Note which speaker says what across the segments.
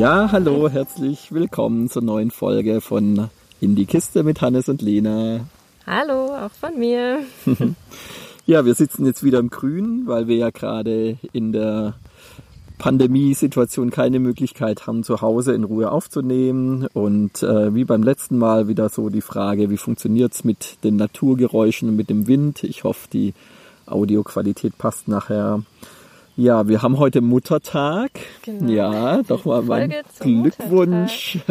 Speaker 1: Ja, hallo, herzlich willkommen zur neuen Folge von In die Kiste mit Hannes und Lena.
Speaker 2: Hallo, auch von mir.
Speaker 1: ja, wir sitzen jetzt wieder im Grün, weil wir ja gerade in der Pandemiesituation keine Möglichkeit haben, zu Hause in Ruhe aufzunehmen. Und äh, wie beim letzten Mal wieder so die Frage, wie funktioniert's mit den Naturgeräuschen und mit dem Wind? Ich hoffe, die Audioqualität passt nachher. Ja, wir haben heute Muttertag. Genau. Ja, doch mal mein Glückwunsch.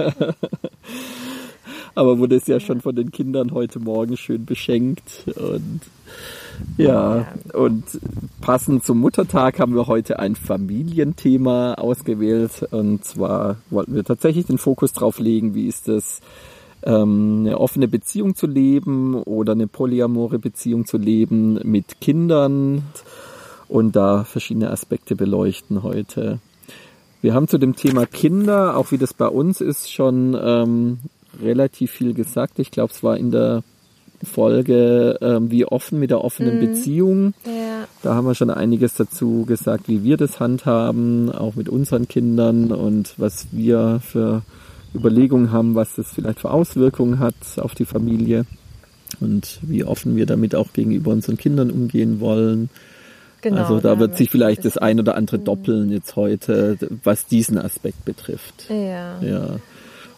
Speaker 1: Aber wurde es ja schon von den Kindern heute Morgen schön beschenkt und ja, und passend zum Muttertag haben wir heute ein Familienthema ausgewählt und zwar wollten wir tatsächlich den Fokus drauf legen, wie ist es, ähm, eine offene Beziehung zu leben oder eine polyamore Beziehung zu leben mit Kindern und da verschiedene Aspekte beleuchten heute. Wir haben zu dem Thema Kinder, auch wie das bei uns ist, schon ähm, relativ viel gesagt. Ich glaube, es war in der Folge ähm, Wie offen mit der offenen mhm. Beziehung. Ja. Da haben wir schon einiges dazu gesagt, wie wir das handhaben, auch mit unseren Kindern und was wir für Überlegungen haben, was das vielleicht für Auswirkungen hat auf die Familie und wie offen wir damit auch gegenüber unseren Kindern umgehen wollen. Genau, also da wird sich vielleicht das ein oder andere doppeln jetzt heute, was diesen Aspekt betrifft.
Speaker 2: Ja.
Speaker 1: ja.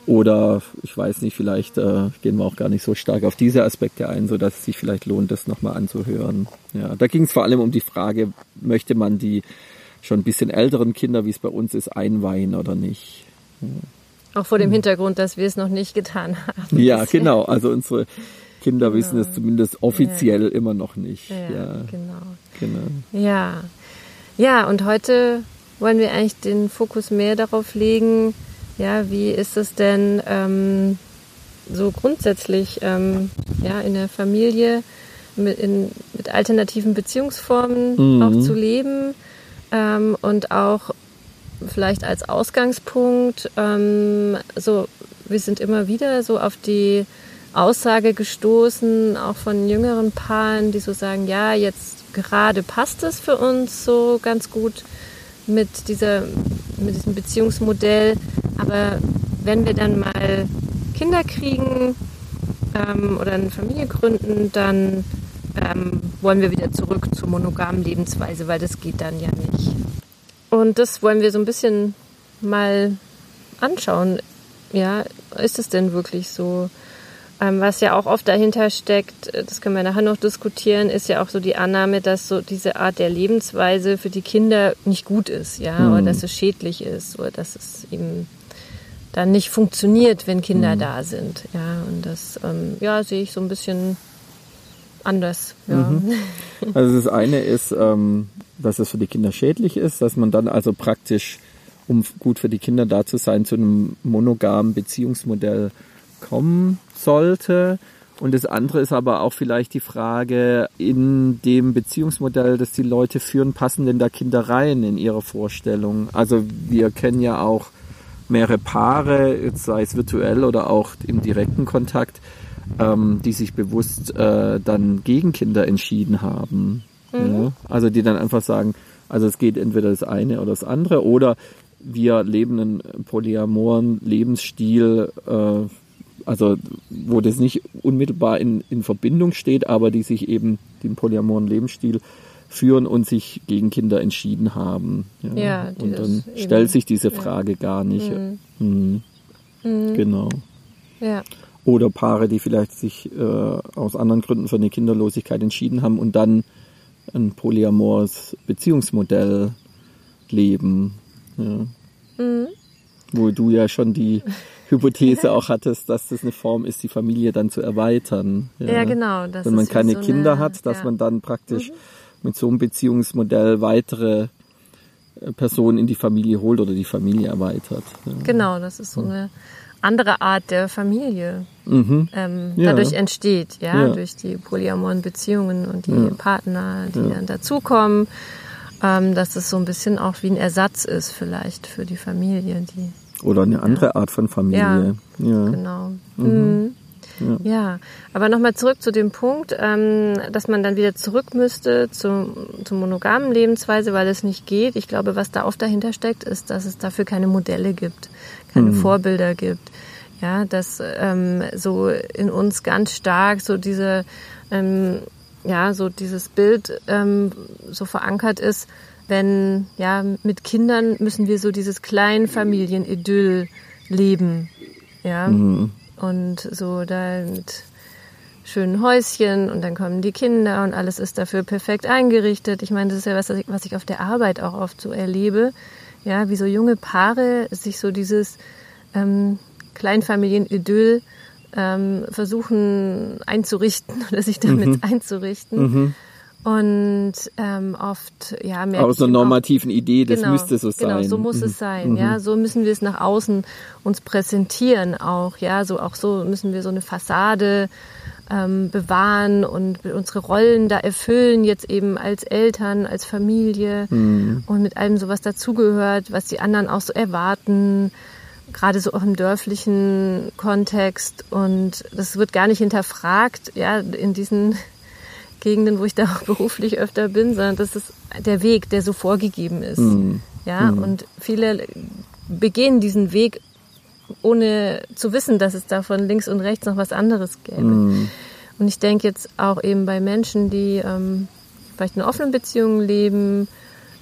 Speaker 1: Oder ich weiß nicht, vielleicht äh, gehen wir auch gar nicht so stark auf diese Aspekte ein, so dass es sich vielleicht lohnt, das nochmal anzuhören. Ja, da ging es vor allem um die Frage, möchte man die schon ein bisschen älteren Kinder, wie es bei uns ist, einweihen oder nicht?
Speaker 2: Ja. Auch vor dem hm. Hintergrund, dass wir es noch nicht getan haben.
Speaker 1: Ja, genau. Also unsere Kinder genau. wissen es zumindest offiziell ja. immer noch nicht.
Speaker 2: Ja, ja, genau. genau. Ja. Ja, und heute wollen wir eigentlich den Fokus mehr darauf legen, ja, wie ist es denn ähm, so grundsätzlich ähm, ja, in der Familie mit, in, mit alternativen Beziehungsformen mhm. auch zu leben ähm, und auch vielleicht als Ausgangspunkt, ähm, so wir sind immer wieder so auf die Aussage gestoßen, auch von jüngeren Paaren, die so sagen, ja, jetzt gerade passt es für uns so ganz gut mit dieser, mit diesem Beziehungsmodell. Aber wenn wir dann mal Kinder kriegen ähm, oder eine Familie gründen, dann ähm, wollen wir wieder zurück zur monogamen Lebensweise, weil das geht dann ja nicht. Und das wollen wir so ein bisschen mal anschauen. Ja, ist es denn wirklich so? Ähm, was ja auch oft dahinter steckt, äh, das können wir nachher noch diskutieren, ist ja auch so die Annahme, dass so diese Art der Lebensweise für die Kinder nicht gut ist, ja, mhm. oder dass es schädlich ist, oder dass es eben dann nicht funktioniert, wenn Kinder mhm. da sind, ja, und das, ähm, ja, sehe ich so ein bisschen anders, ja. Mhm.
Speaker 1: Also das eine ist, ähm, dass es für die Kinder schädlich ist, dass man dann also praktisch, um gut für die Kinder da zu sein, zu einem monogamen Beziehungsmodell kommen sollte. Und das andere ist aber auch vielleicht die Frage, in dem Beziehungsmodell, das die Leute führen, passen denn da Kinder rein in ihre Vorstellung? Also wir kennen ja auch mehrere Paare, sei es virtuell oder auch im direkten Kontakt, ähm, die sich bewusst äh, dann gegen Kinder entschieden haben. Mhm. Ja? Also die dann einfach sagen, also es geht entweder das eine oder das andere oder wir leben einen polyamoren Lebensstil, äh, also wo das nicht unmittelbar in, in Verbindung steht, aber die sich eben den polyamoren Lebensstil führen und sich gegen Kinder entschieden haben. Ja, ja und dann stellt sich diese Frage ja. gar nicht. Mhm. Mhm. Mhm. Genau.
Speaker 2: Ja.
Speaker 1: Oder Paare, die vielleicht sich äh, aus anderen Gründen für eine Kinderlosigkeit entschieden haben und dann ein polyamores Beziehungsmodell leben. Ja. Wo du ja schon die Hypothese auch hattest, dass das eine Form ist, die Familie dann zu erweitern.
Speaker 2: Ja, ja genau.
Speaker 1: Wenn man keine so Kinder eine, hat, dass ja. man dann praktisch mhm. mit so einem Beziehungsmodell weitere äh, Personen in die Familie holt oder die Familie erweitert.
Speaker 2: Ja. Genau, das ist so eine andere Art der Familie mhm. ähm, dadurch entsteht, ja, durch die polyamoren Beziehungen und die Partner, die dann dazukommen. Ähm, dass es so ein bisschen auch wie ein Ersatz ist vielleicht für die Familie, die
Speaker 1: oder eine andere ja. Art von Familie.
Speaker 2: Ja, ja. genau. Mhm. Mhm. Ja, ja aber nochmal zurück zu dem Punkt, ähm, dass man dann wieder zurück müsste zu, zur monogamen Lebensweise, weil es nicht geht. Ich glaube, was da oft dahinter steckt, ist, dass es dafür keine Modelle gibt, keine mhm. Vorbilder gibt. Ja, dass ähm, so in uns ganz stark so diese, ähm, ja, so dieses Bild ähm, so verankert ist, wenn, ja, mit Kindern müssen wir so dieses Kleinfamilienidyll leben. Ja. Mhm. Und so da mit schönen Häuschen und dann kommen die Kinder und alles ist dafür perfekt eingerichtet. Ich meine, das ist ja was, was ich auf der Arbeit auch oft so erlebe. Ja, wie so junge Paare sich so dieses ähm, Kleinfamilienidyll ähm, versuchen einzurichten oder sich damit mhm. einzurichten. Mhm. Und ähm, oft, ja,
Speaker 1: merke Aus einer normativen auch, Idee, das genau, müsste so sein. Genau,
Speaker 2: so muss mhm. es sein, ja. Mhm. So müssen wir es nach außen uns präsentieren auch, ja. So auch so müssen wir so eine Fassade ähm, bewahren und unsere Rollen da erfüllen, jetzt eben als Eltern, als Familie mhm. und mit allem so was dazugehört, was die anderen auch so erwarten gerade so auch im dörflichen Kontext und das wird gar nicht hinterfragt, ja, in diesen Gegenden, wo ich da auch beruflich öfter bin, sondern das ist der Weg, der so vorgegeben ist. Mhm. Ja, mhm. und viele begehen diesen Weg, ohne zu wissen, dass es da von links und rechts noch was anderes gäbe. Mhm. Und ich denke jetzt auch eben bei Menschen, die ähm, vielleicht in offenen Beziehungen leben,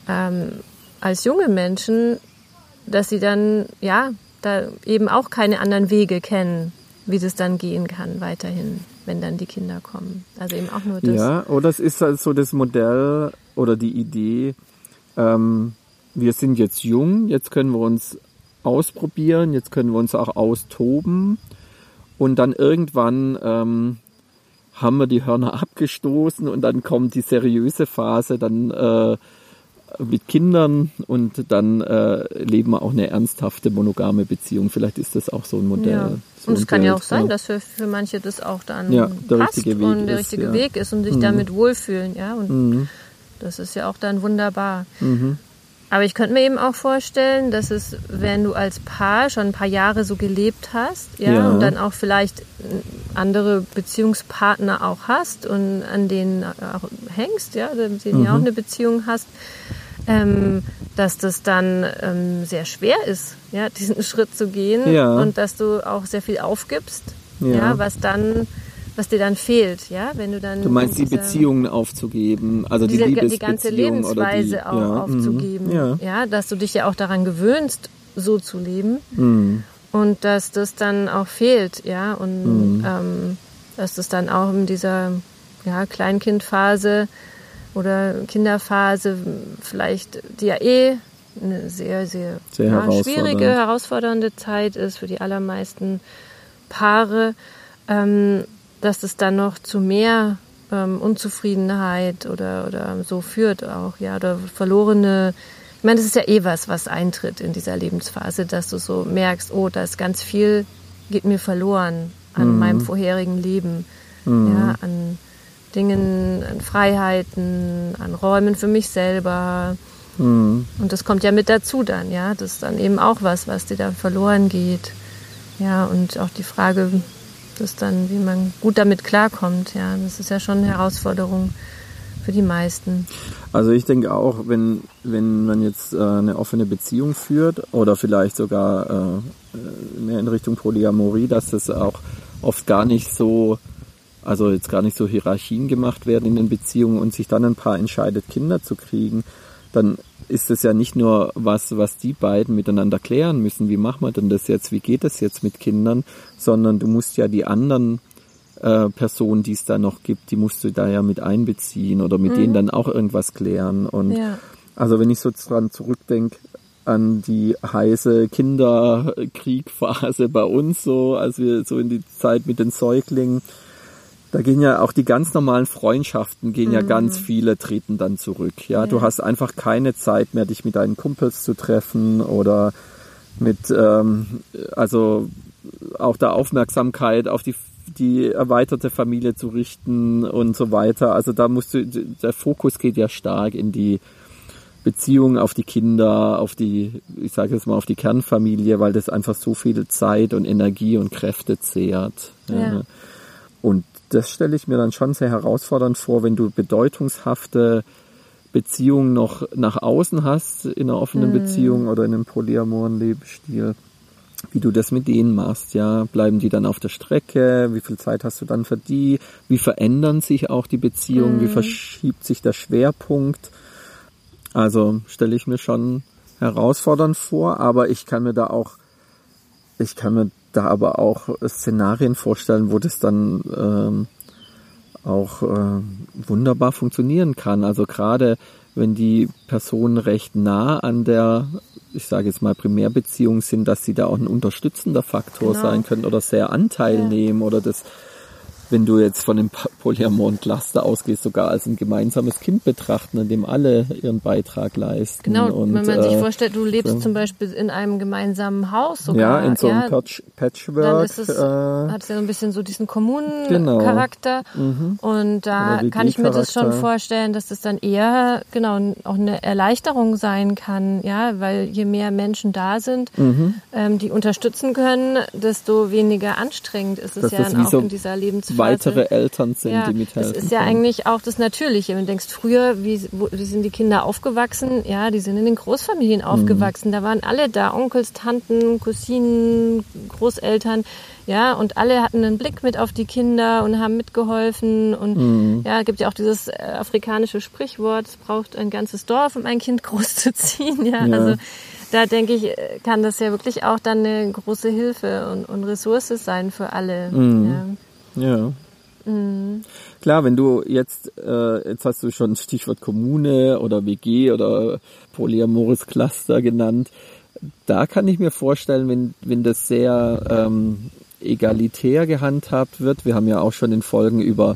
Speaker 2: ähm, als junge Menschen, dass sie dann, ja, da eben auch keine anderen Wege kennen, wie das dann gehen kann weiterhin wenn dann die Kinder kommen. Also eben auch nur das.
Speaker 1: Ja, oder es ist halt so das Modell oder die Idee, ähm, wir sind jetzt jung, jetzt können wir uns ausprobieren, jetzt können wir uns auch austoben und dann irgendwann ähm, haben wir die Hörner abgestoßen und dann kommt die seriöse Phase, dann äh, mit Kindern und dann äh, leben wir auch eine ernsthafte monogame Beziehung. Vielleicht ist das auch so ein Modell. Ja.
Speaker 2: So
Speaker 1: und
Speaker 2: es kann ja auch sein, dass für, für manche das auch dann ja, passt und der richtige ist, Weg ist und sich mhm. damit wohlfühlen. Ja, und mhm. das ist ja auch dann wunderbar. Mhm. Aber ich könnte mir eben auch vorstellen, dass es, wenn du als Paar schon ein paar Jahre so gelebt hast, ja, ja. und dann auch vielleicht andere Beziehungspartner auch hast und an denen auch hängst, ja, mit denen mhm. ja auch eine Beziehung hast, ähm, dass das dann ähm, sehr schwer ist, ja, diesen Schritt zu gehen ja. und dass du auch sehr viel aufgibst, ja, ja was dann was dir dann fehlt, ja, wenn du dann
Speaker 1: du meinst die Beziehungen aufzugeben, also die diese,
Speaker 2: die ganze Lebensweise die, auch ja, aufzugeben, mhm, ja. ja, dass du dich ja auch daran gewöhnst, so zu leben mhm. und dass das dann auch fehlt, ja, und mhm. ähm, dass das dann auch in dieser ja, Kleinkindphase oder Kinderphase vielleicht, die ja eh eine sehr, sehr, sehr ja, schwierige, herausfordernde Zeit ist für die allermeisten Paare, ähm, dass es dann noch zu mehr ähm, Unzufriedenheit oder, oder so führt auch, ja, oder verlorene, ich meine, das ist ja eh was, was eintritt in dieser Lebensphase, dass du so merkst, oh, da ist ganz viel, geht mir verloren an mhm. meinem vorherigen Leben, mhm. ja, an Dingen, an Freiheiten, an Räumen für mich selber. Mhm. Und das kommt ja mit dazu dann, ja. Das ist dann eben auch was, was dir da verloren geht. Ja, und auch die Frage, das dann, wie man gut damit klarkommt, ja. Das ist ja schon eine Herausforderung für die meisten.
Speaker 1: Also ich denke auch, wenn, wenn man jetzt äh, eine offene Beziehung führt oder vielleicht sogar äh, mehr in Richtung Polyamorie, dass das auch oft gar nicht so also jetzt gar nicht so Hierarchien gemacht werden in den Beziehungen und sich dann ein Paar entscheidet, Kinder zu kriegen, dann ist es ja nicht nur was, was die beiden miteinander klären müssen, wie machen wir denn das jetzt, wie geht das jetzt mit Kindern, sondern du musst ja die anderen äh, Personen, die es da noch gibt, die musst du da ja mit einbeziehen oder mit mhm. denen dann auch irgendwas klären. Und ja. also wenn ich so dran zurückdenke, an die heiße Kinderkriegphase bei uns so, als wir so in die Zeit mit den Säuglingen, da gehen ja auch die ganz normalen Freundschaften, gehen mhm. ja ganz viele treten dann zurück. Ja? ja, du hast einfach keine Zeit mehr, dich mit deinen Kumpels zu treffen oder mit, ähm, also auch der Aufmerksamkeit auf die die erweiterte Familie zu richten und so weiter. Also da musst du, der Fokus geht ja stark in die Beziehung auf die Kinder, auf die, ich sage jetzt mal, auf die Kernfamilie, weil das einfach so viel Zeit und Energie und Kräfte zehrt. Ja. ja. und das stelle ich mir dann schon sehr herausfordernd vor, wenn du bedeutungshafte Beziehungen noch nach außen hast, in einer offenen mhm. Beziehung oder in einem polyamoren Lebensstil, wie du das mit denen machst, ja, bleiben die dann auf der Strecke, wie viel Zeit hast du dann für die, wie verändern sich auch die Beziehungen, mhm. wie verschiebt sich der Schwerpunkt, also stelle ich mir schon herausfordernd vor, aber ich kann mir da auch, ich kann mir da aber auch Szenarien vorstellen, wo das dann ähm, auch äh, wunderbar funktionieren kann. Also gerade wenn die Personen recht nah an der, ich sage jetzt mal Primärbeziehung sind, dass sie da auch ein unterstützender Faktor genau. sein können oder sehr Anteil ja. nehmen oder das wenn du jetzt von dem polyamoren Cluster ausgehst, sogar als ein gemeinsames Kind betrachten, in dem alle ihren Beitrag leisten.
Speaker 2: Genau, und, wenn man äh, sich vorstellt, du lebst so. zum Beispiel in einem gemeinsamen Haus
Speaker 1: sogar. Ja, in so einem ja, Patch Patchwork. Dann ist
Speaker 2: es, äh, hat es ja so ein bisschen so diesen Kommunencharakter. Genau. Mhm. Und da kann ich mir das schon vorstellen, dass das dann eher, genau, auch eine Erleichterung sein kann, ja, weil je mehr Menschen da sind, mhm. ähm, die unterstützen können, desto weniger anstrengend ist es das ja dann auch so in dieser Lebensphase
Speaker 1: weitere Eltern sind,
Speaker 2: ja,
Speaker 1: die mithelfen.
Speaker 2: Das ist ja eigentlich auch das Natürliche. Wenn du denkst, früher, wie, wo, wie sind die Kinder aufgewachsen? Ja, die sind in den Großfamilien aufgewachsen. Mhm. Da waren alle da, Onkels, Tanten, Cousinen, Großeltern. Ja, und alle hatten einen Blick mit auf die Kinder und haben mitgeholfen. Und mhm. ja, gibt ja auch dieses äh, afrikanische Sprichwort, es braucht ein ganzes Dorf, um ein Kind großzuziehen. Ja, ja. also da denke ich, kann das ja wirklich auch dann eine große Hilfe und, und Ressource sein für alle. Mhm. Ja.
Speaker 1: Ja. Mhm. Klar, wenn du jetzt, äh, jetzt hast du schon Stichwort Kommune oder WG oder polyamores Cluster genannt. Da kann ich mir vorstellen, wenn, wenn das sehr ähm, egalitär gehandhabt wird. Wir haben ja auch schon in Folgen über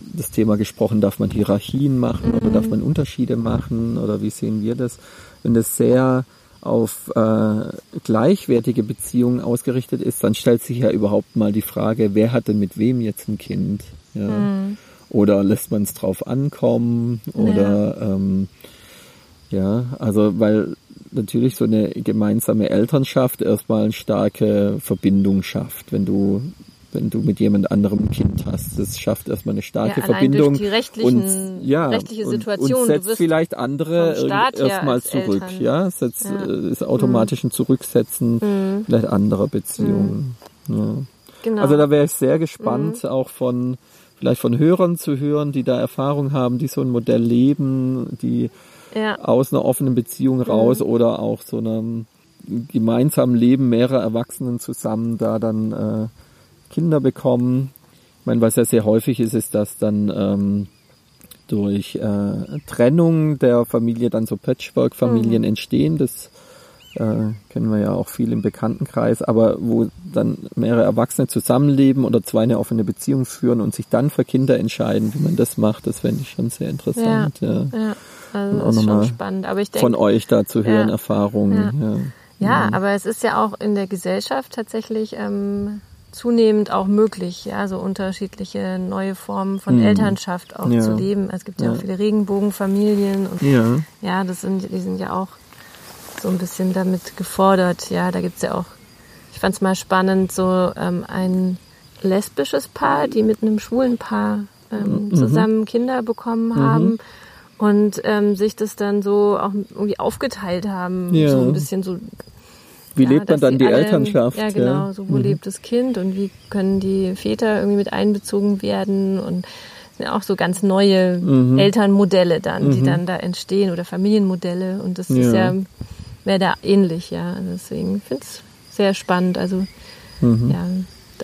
Speaker 1: das Thema gesprochen, darf man Hierarchien machen mhm. oder darf man Unterschiede machen oder wie sehen wir das? Wenn das sehr auf äh, gleichwertige Beziehungen ausgerichtet ist, dann stellt sich ja überhaupt mal die Frage, wer hat denn mit wem jetzt ein Kind? Ja? Mhm. Oder lässt man es drauf ankommen? Oder ja. Ähm, ja, also weil natürlich so eine gemeinsame Elternschaft erstmal eine starke Verbindung schafft, wenn du wenn du mit jemand anderem ein Kind hast. Das schafft erstmal eine starke ja, Verbindung.
Speaker 2: Durch die rechtlichen, und, ja, rechtliche Situation.
Speaker 1: Und, und setzt vielleicht andere erstmal zurück. Eltern. Ja, setzt, ja. Äh, ist automatisch ein Zurücksetzen mhm. vielleicht anderer Beziehungen. Mhm. Ja. Genau. Also da wäre ich sehr gespannt, mhm. auch von vielleicht von Hörern zu hören, die da Erfahrung haben, die so ein Modell leben, die ja. aus einer offenen Beziehung raus mhm. oder auch so einem gemeinsamen Leben mehrerer Erwachsenen zusammen da dann äh, Kinder bekommen. Ich meine, was ja sehr häufig ist, ist, dass dann ähm, durch äh, Trennung der Familie dann so Patchwork-Familien mhm. entstehen. Das äh, kennen wir ja auch viel im Bekanntenkreis, aber wo dann mehrere Erwachsene zusammenleben oder zwei eine offene Beziehung führen und sich dann für Kinder entscheiden, wie man das macht, das fände ich schon sehr interessant. Ja, ja. ja.
Speaker 2: Also das ist schon spannend. Aber ich denke,
Speaker 1: von euch da zu hören, ja, Erfahrungen.
Speaker 2: Ja. Ja, aber es ist ja auch in der Gesellschaft tatsächlich ähm, zunehmend auch möglich, ja, so unterschiedliche neue Formen von mhm. Elternschaft auch ja. zu leben. Es gibt ja, ja, auch viele Regenbogenfamilien und ja. ja, das sind, die sind ja auch so ein bisschen damit gefordert. Ja, da gibt's ja auch, ich fand es mal spannend, so ähm, ein lesbisches Paar, die mit einem schwulen Paar ähm, mhm. zusammen Kinder bekommen mhm. haben. Und ähm, sich das dann so auch irgendwie aufgeteilt haben, so ein bisschen so
Speaker 1: wie ja, lebt man dann die alle, Elternschaft?
Speaker 2: Ja, genau. So, wo mhm. lebt das Kind und wie können die Väter irgendwie mit einbezogen werden und sind auch so ganz neue mhm. Elternmodelle dann, die mhm. dann da entstehen oder Familienmodelle und das ja. ist ja, wäre da ähnlich, ja. Deswegen finde ich es sehr spannend. Also, mhm. ja,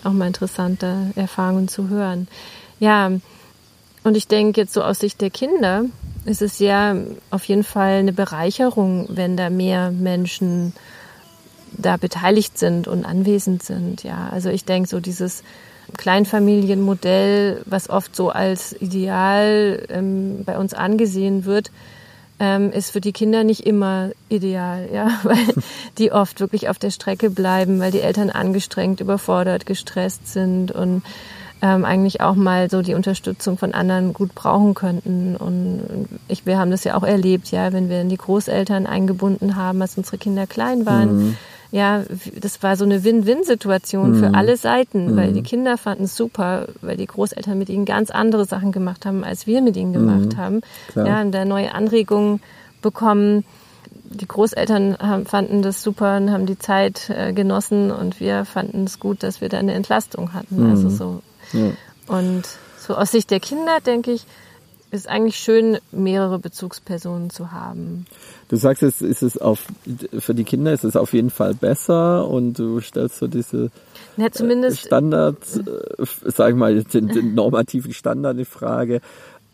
Speaker 2: auch mal interessante Erfahrungen zu hören. Ja, und ich denke jetzt so aus Sicht der Kinder ist es ja auf jeden Fall eine Bereicherung, wenn da mehr Menschen da beteiligt sind und anwesend sind. Ja, also ich denke so dieses Kleinfamilienmodell, was oft so als Ideal ähm, bei uns angesehen wird, ähm, ist für die Kinder nicht immer ideal, ja, weil die oft wirklich auf der Strecke bleiben, weil die Eltern angestrengt, überfordert, gestresst sind und ähm, eigentlich auch mal so die Unterstützung von anderen gut brauchen könnten. Und ich, wir haben das ja auch erlebt, ja, wenn wir die Großeltern eingebunden haben, als unsere Kinder klein waren. Mhm ja, das war so eine Win-Win-Situation mhm. für alle Seiten, mhm. weil die Kinder fanden es super, weil die Großeltern mit ihnen ganz andere Sachen gemacht haben, als wir mit ihnen gemacht mhm. haben. Klar. Ja, und da neue Anregungen bekommen. Die Großeltern haben, fanden das super und haben die Zeit äh, genossen und wir fanden es gut, dass wir da eine Entlastung hatten. Also mhm. so. Ja. Und so aus Sicht der Kinder denke ich, ist eigentlich schön, mehrere Bezugspersonen zu haben.
Speaker 1: Du sagst, es ist es auf, für die Kinder ist es auf jeden Fall besser und du stellst so diese
Speaker 2: ja, zumindest,
Speaker 1: Standard, äh, sag ich mal, den, den normativen Standard in Frage.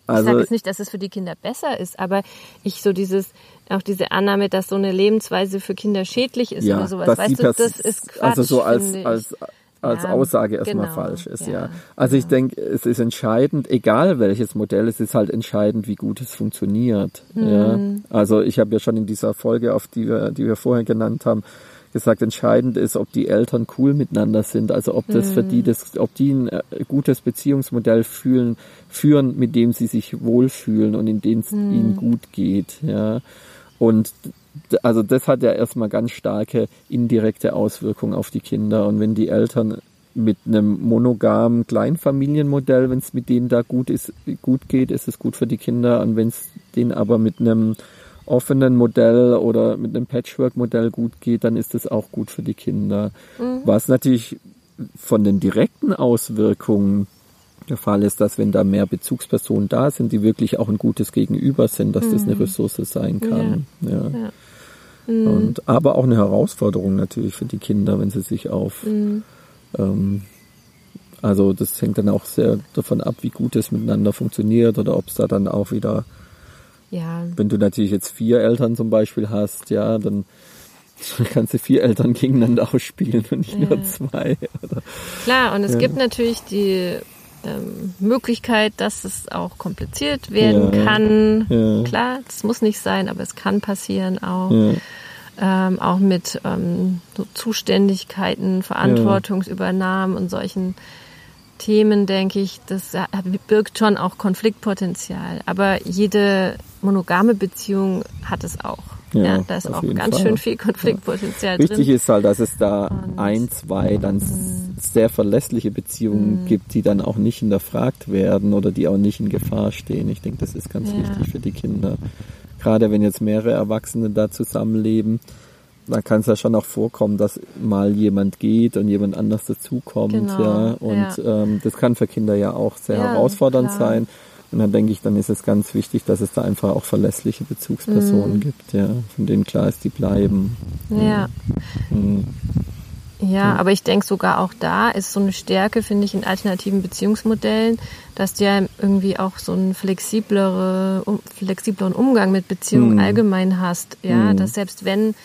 Speaker 2: Also, ich sage jetzt nicht, dass es für die Kinder besser ist, aber ich so dieses, auch diese Annahme, dass so eine Lebensweise für Kinder schädlich ist
Speaker 1: ja,
Speaker 2: oder sowas, weißt du, das ist Quatsch,
Speaker 1: Also so als, als als ja, Aussage erstmal genau, falsch ist, ja. ja. Also ich denke, es ist entscheidend, egal welches Modell, es ist halt entscheidend, wie gut es funktioniert. Mhm. Ja. Also ich habe ja schon in dieser Folge, auf die wir, die wir vorher genannt haben, gesagt, entscheidend ist, ob die Eltern cool miteinander sind, also ob das mhm. für die das, ob die ein äh, gutes Beziehungsmodell fühlen, führen, mit dem sie sich wohlfühlen und in dem es mhm. ihnen gut geht, ja. Und also das hat ja erstmal ganz starke indirekte Auswirkungen auf die Kinder. Und wenn die Eltern mit einem monogamen Kleinfamilienmodell, wenn es mit denen da gut ist, gut geht, ist es gut für die Kinder. Und wenn es denen aber mit einem offenen Modell oder mit einem Patchwork-Modell gut geht, dann ist es auch gut für die Kinder. Mhm. Was natürlich von den direkten Auswirkungen der Fall ist, dass wenn da mehr Bezugspersonen da sind, die wirklich auch ein gutes Gegenüber sind, dass mhm. das eine mhm. Ressource sein kann. Ja. ja. ja. Mhm. Und, aber auch eine Herausforderung natürlich für die Kinder, wenn sie sich auf mhm. ähm, also das hängt dann auch sehr davon ab, wie gut es miteinander funktioniert oder ob es da dann auch wieder,
Speaker 2: ja.
Speaker 1: wenn du natürlich jetzt vier Eltern zum Beispiel hast, ja, dann kannst du vier Eltern gegeneinander ausspielen und nicht ja. nur zwei. Oder?
Speaker 2: Klar, und es ja. gibt natürlich die ähm, Möglichkeit, dass es auch kompliziert werden ja, kann. Ja. Klar, das muss nicht sein, aber es kann passieren auch. Ja. Ähm, auch mit ähm, so Zuständigkeiten, Verantwortungsübernahmen und solchen Themen, denke ich, das birgt schon auch Konfliktpotenzial. Aber jede monogame Beziehung hat es auch. Ja, ja da ist auch ganz Fall. schön viel Konfliktpotenzial
Speaker 1: ja. drin. Wichtig ist halt, dass es da und ein, zwei dann mhm. sehr verlässliche Beziehungen mhm. gibt, die dann auch nicht hinterfragt werden oder die auch nicht in Gefahr stehen. Ich denke, das ist ganz ja. wichtig für die Kinder. Gerade wenn jetzt mehrere Erwachsene da zusammenleben, da kann es ja schon auch vorkommen, dass mal jemand geht und jemand anders dazukommt. Genau, ja. Und ja. Ähm, das kann für Kinder ja auch sehr ja, herausfordernd klar. sein. Und dann denke ich, dann ist es ganz wichtig, dass es da einfach auch verlässliche Bezugspersonen mhm. gibt, ja, von denen klar ist, die bleiben.
Speaker 2: Ja. Mhm. Ja, aber ich denke sogar auch da ist so eine Stärke, finde ich, in alternativen Beziehungsmodellen, dass du ja irgendwie auch so einen flexiblere, um, flexibleren Umgang mit Beziehungen mhm. allgemein hast. Ja, mhm. dass selbst wenn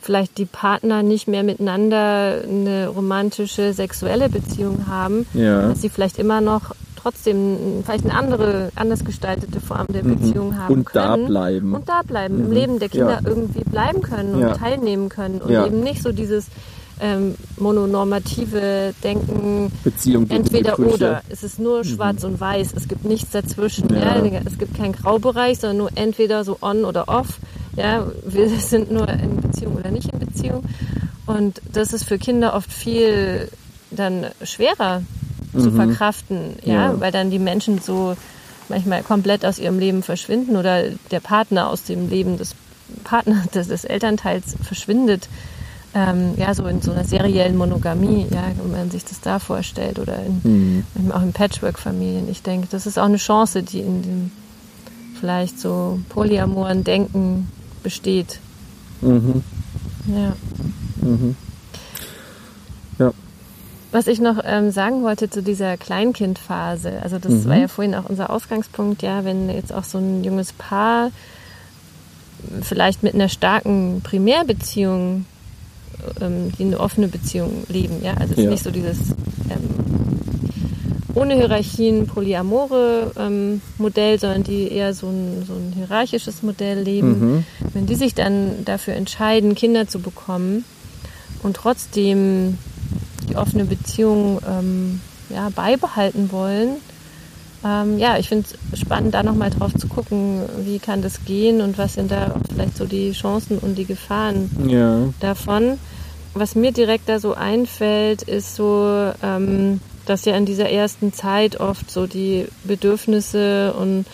Speaker 2: vielleicht die Partner nicht mehr miteinander eine romantische, sexuelle Beziehung haben, ja. dass sie vielleicht immer noch trotzdem vielleicht eine andere, anders gestaltete Form der mhm. Beziehung mhm. haben
Speaker 1: und
Speaker 2: können.
Speaker 1: Und da bleiben.
Speaker 2: Und da bleiben, mhm. im Leben der Kinder ja. irgendwie bleiben können und ja. teilnehmen können und ja. eben nicht so dieses ähm, mononormative Denken,
Speaker 1: Beziehung
Speaker 2: entweder oder. Es ist nur mhm. schwarz und weiß, es gibt nichts dazwischen. Es gibt keinen Graubereich, sondern nur entweder so on oder off. Ja, wir sind nur in Beziehung oder nicht in Beziehung. Und das ist für Kinder oft viel dann schwerer zu mhm. verkraften, ja? ja, weil dann die Menschen so manchmal komplett aus ihrem Leben verschwinden oder der Partner aus dem Leben des Partners, des, des Elternteils verschwindet. Ähm, ja, so in so einer seriellen Monogamie, ja, wenn man sich das da vorstellt oder in, mhm. auch in Patchwork-Familien. Ich denke, das ist auch eine Chance, die in dem vielleicht so polyamoren Denken besteht.
Speaker 1: Mhm.
Speaker 2: Ja.
Speaker 1: Mhm.
Speaker 2: Was ich noch ähm, sagen wollte zu dieser Kleinkindphase, also das mhm. war ja vorhin auch unser Ausgangspunkt, ja, wenn jetzt auch so ein junges Paar vielleicht mit einer starken Primärbeziehung, ähm, die eine offene Beziehung leben, ja, also es ja. ist nicht so dieses ähm, ohne Hierarchien polyamore ähm, Modell, sondern die eher so ein, so ein hierarchisches Modell leben. Mhm. Wenn die sich dann dafür entscheiden, Kinder zu bekommen und trotzdem die offene Beziehung ähm, ja, beibehalten wollen. Ähm, ja, ich finde es spannend, da nochmal drauf zu gucken, wie kann das gehen und was sind da vielleicht so die Chancen und die Gefahren
Speaker 1: ja.
Speaker 2: davon. was mir direkt da so einfällt, ist so, ähm, dass ja in dieser ersten Zeit oft so die Bedürfnisse und,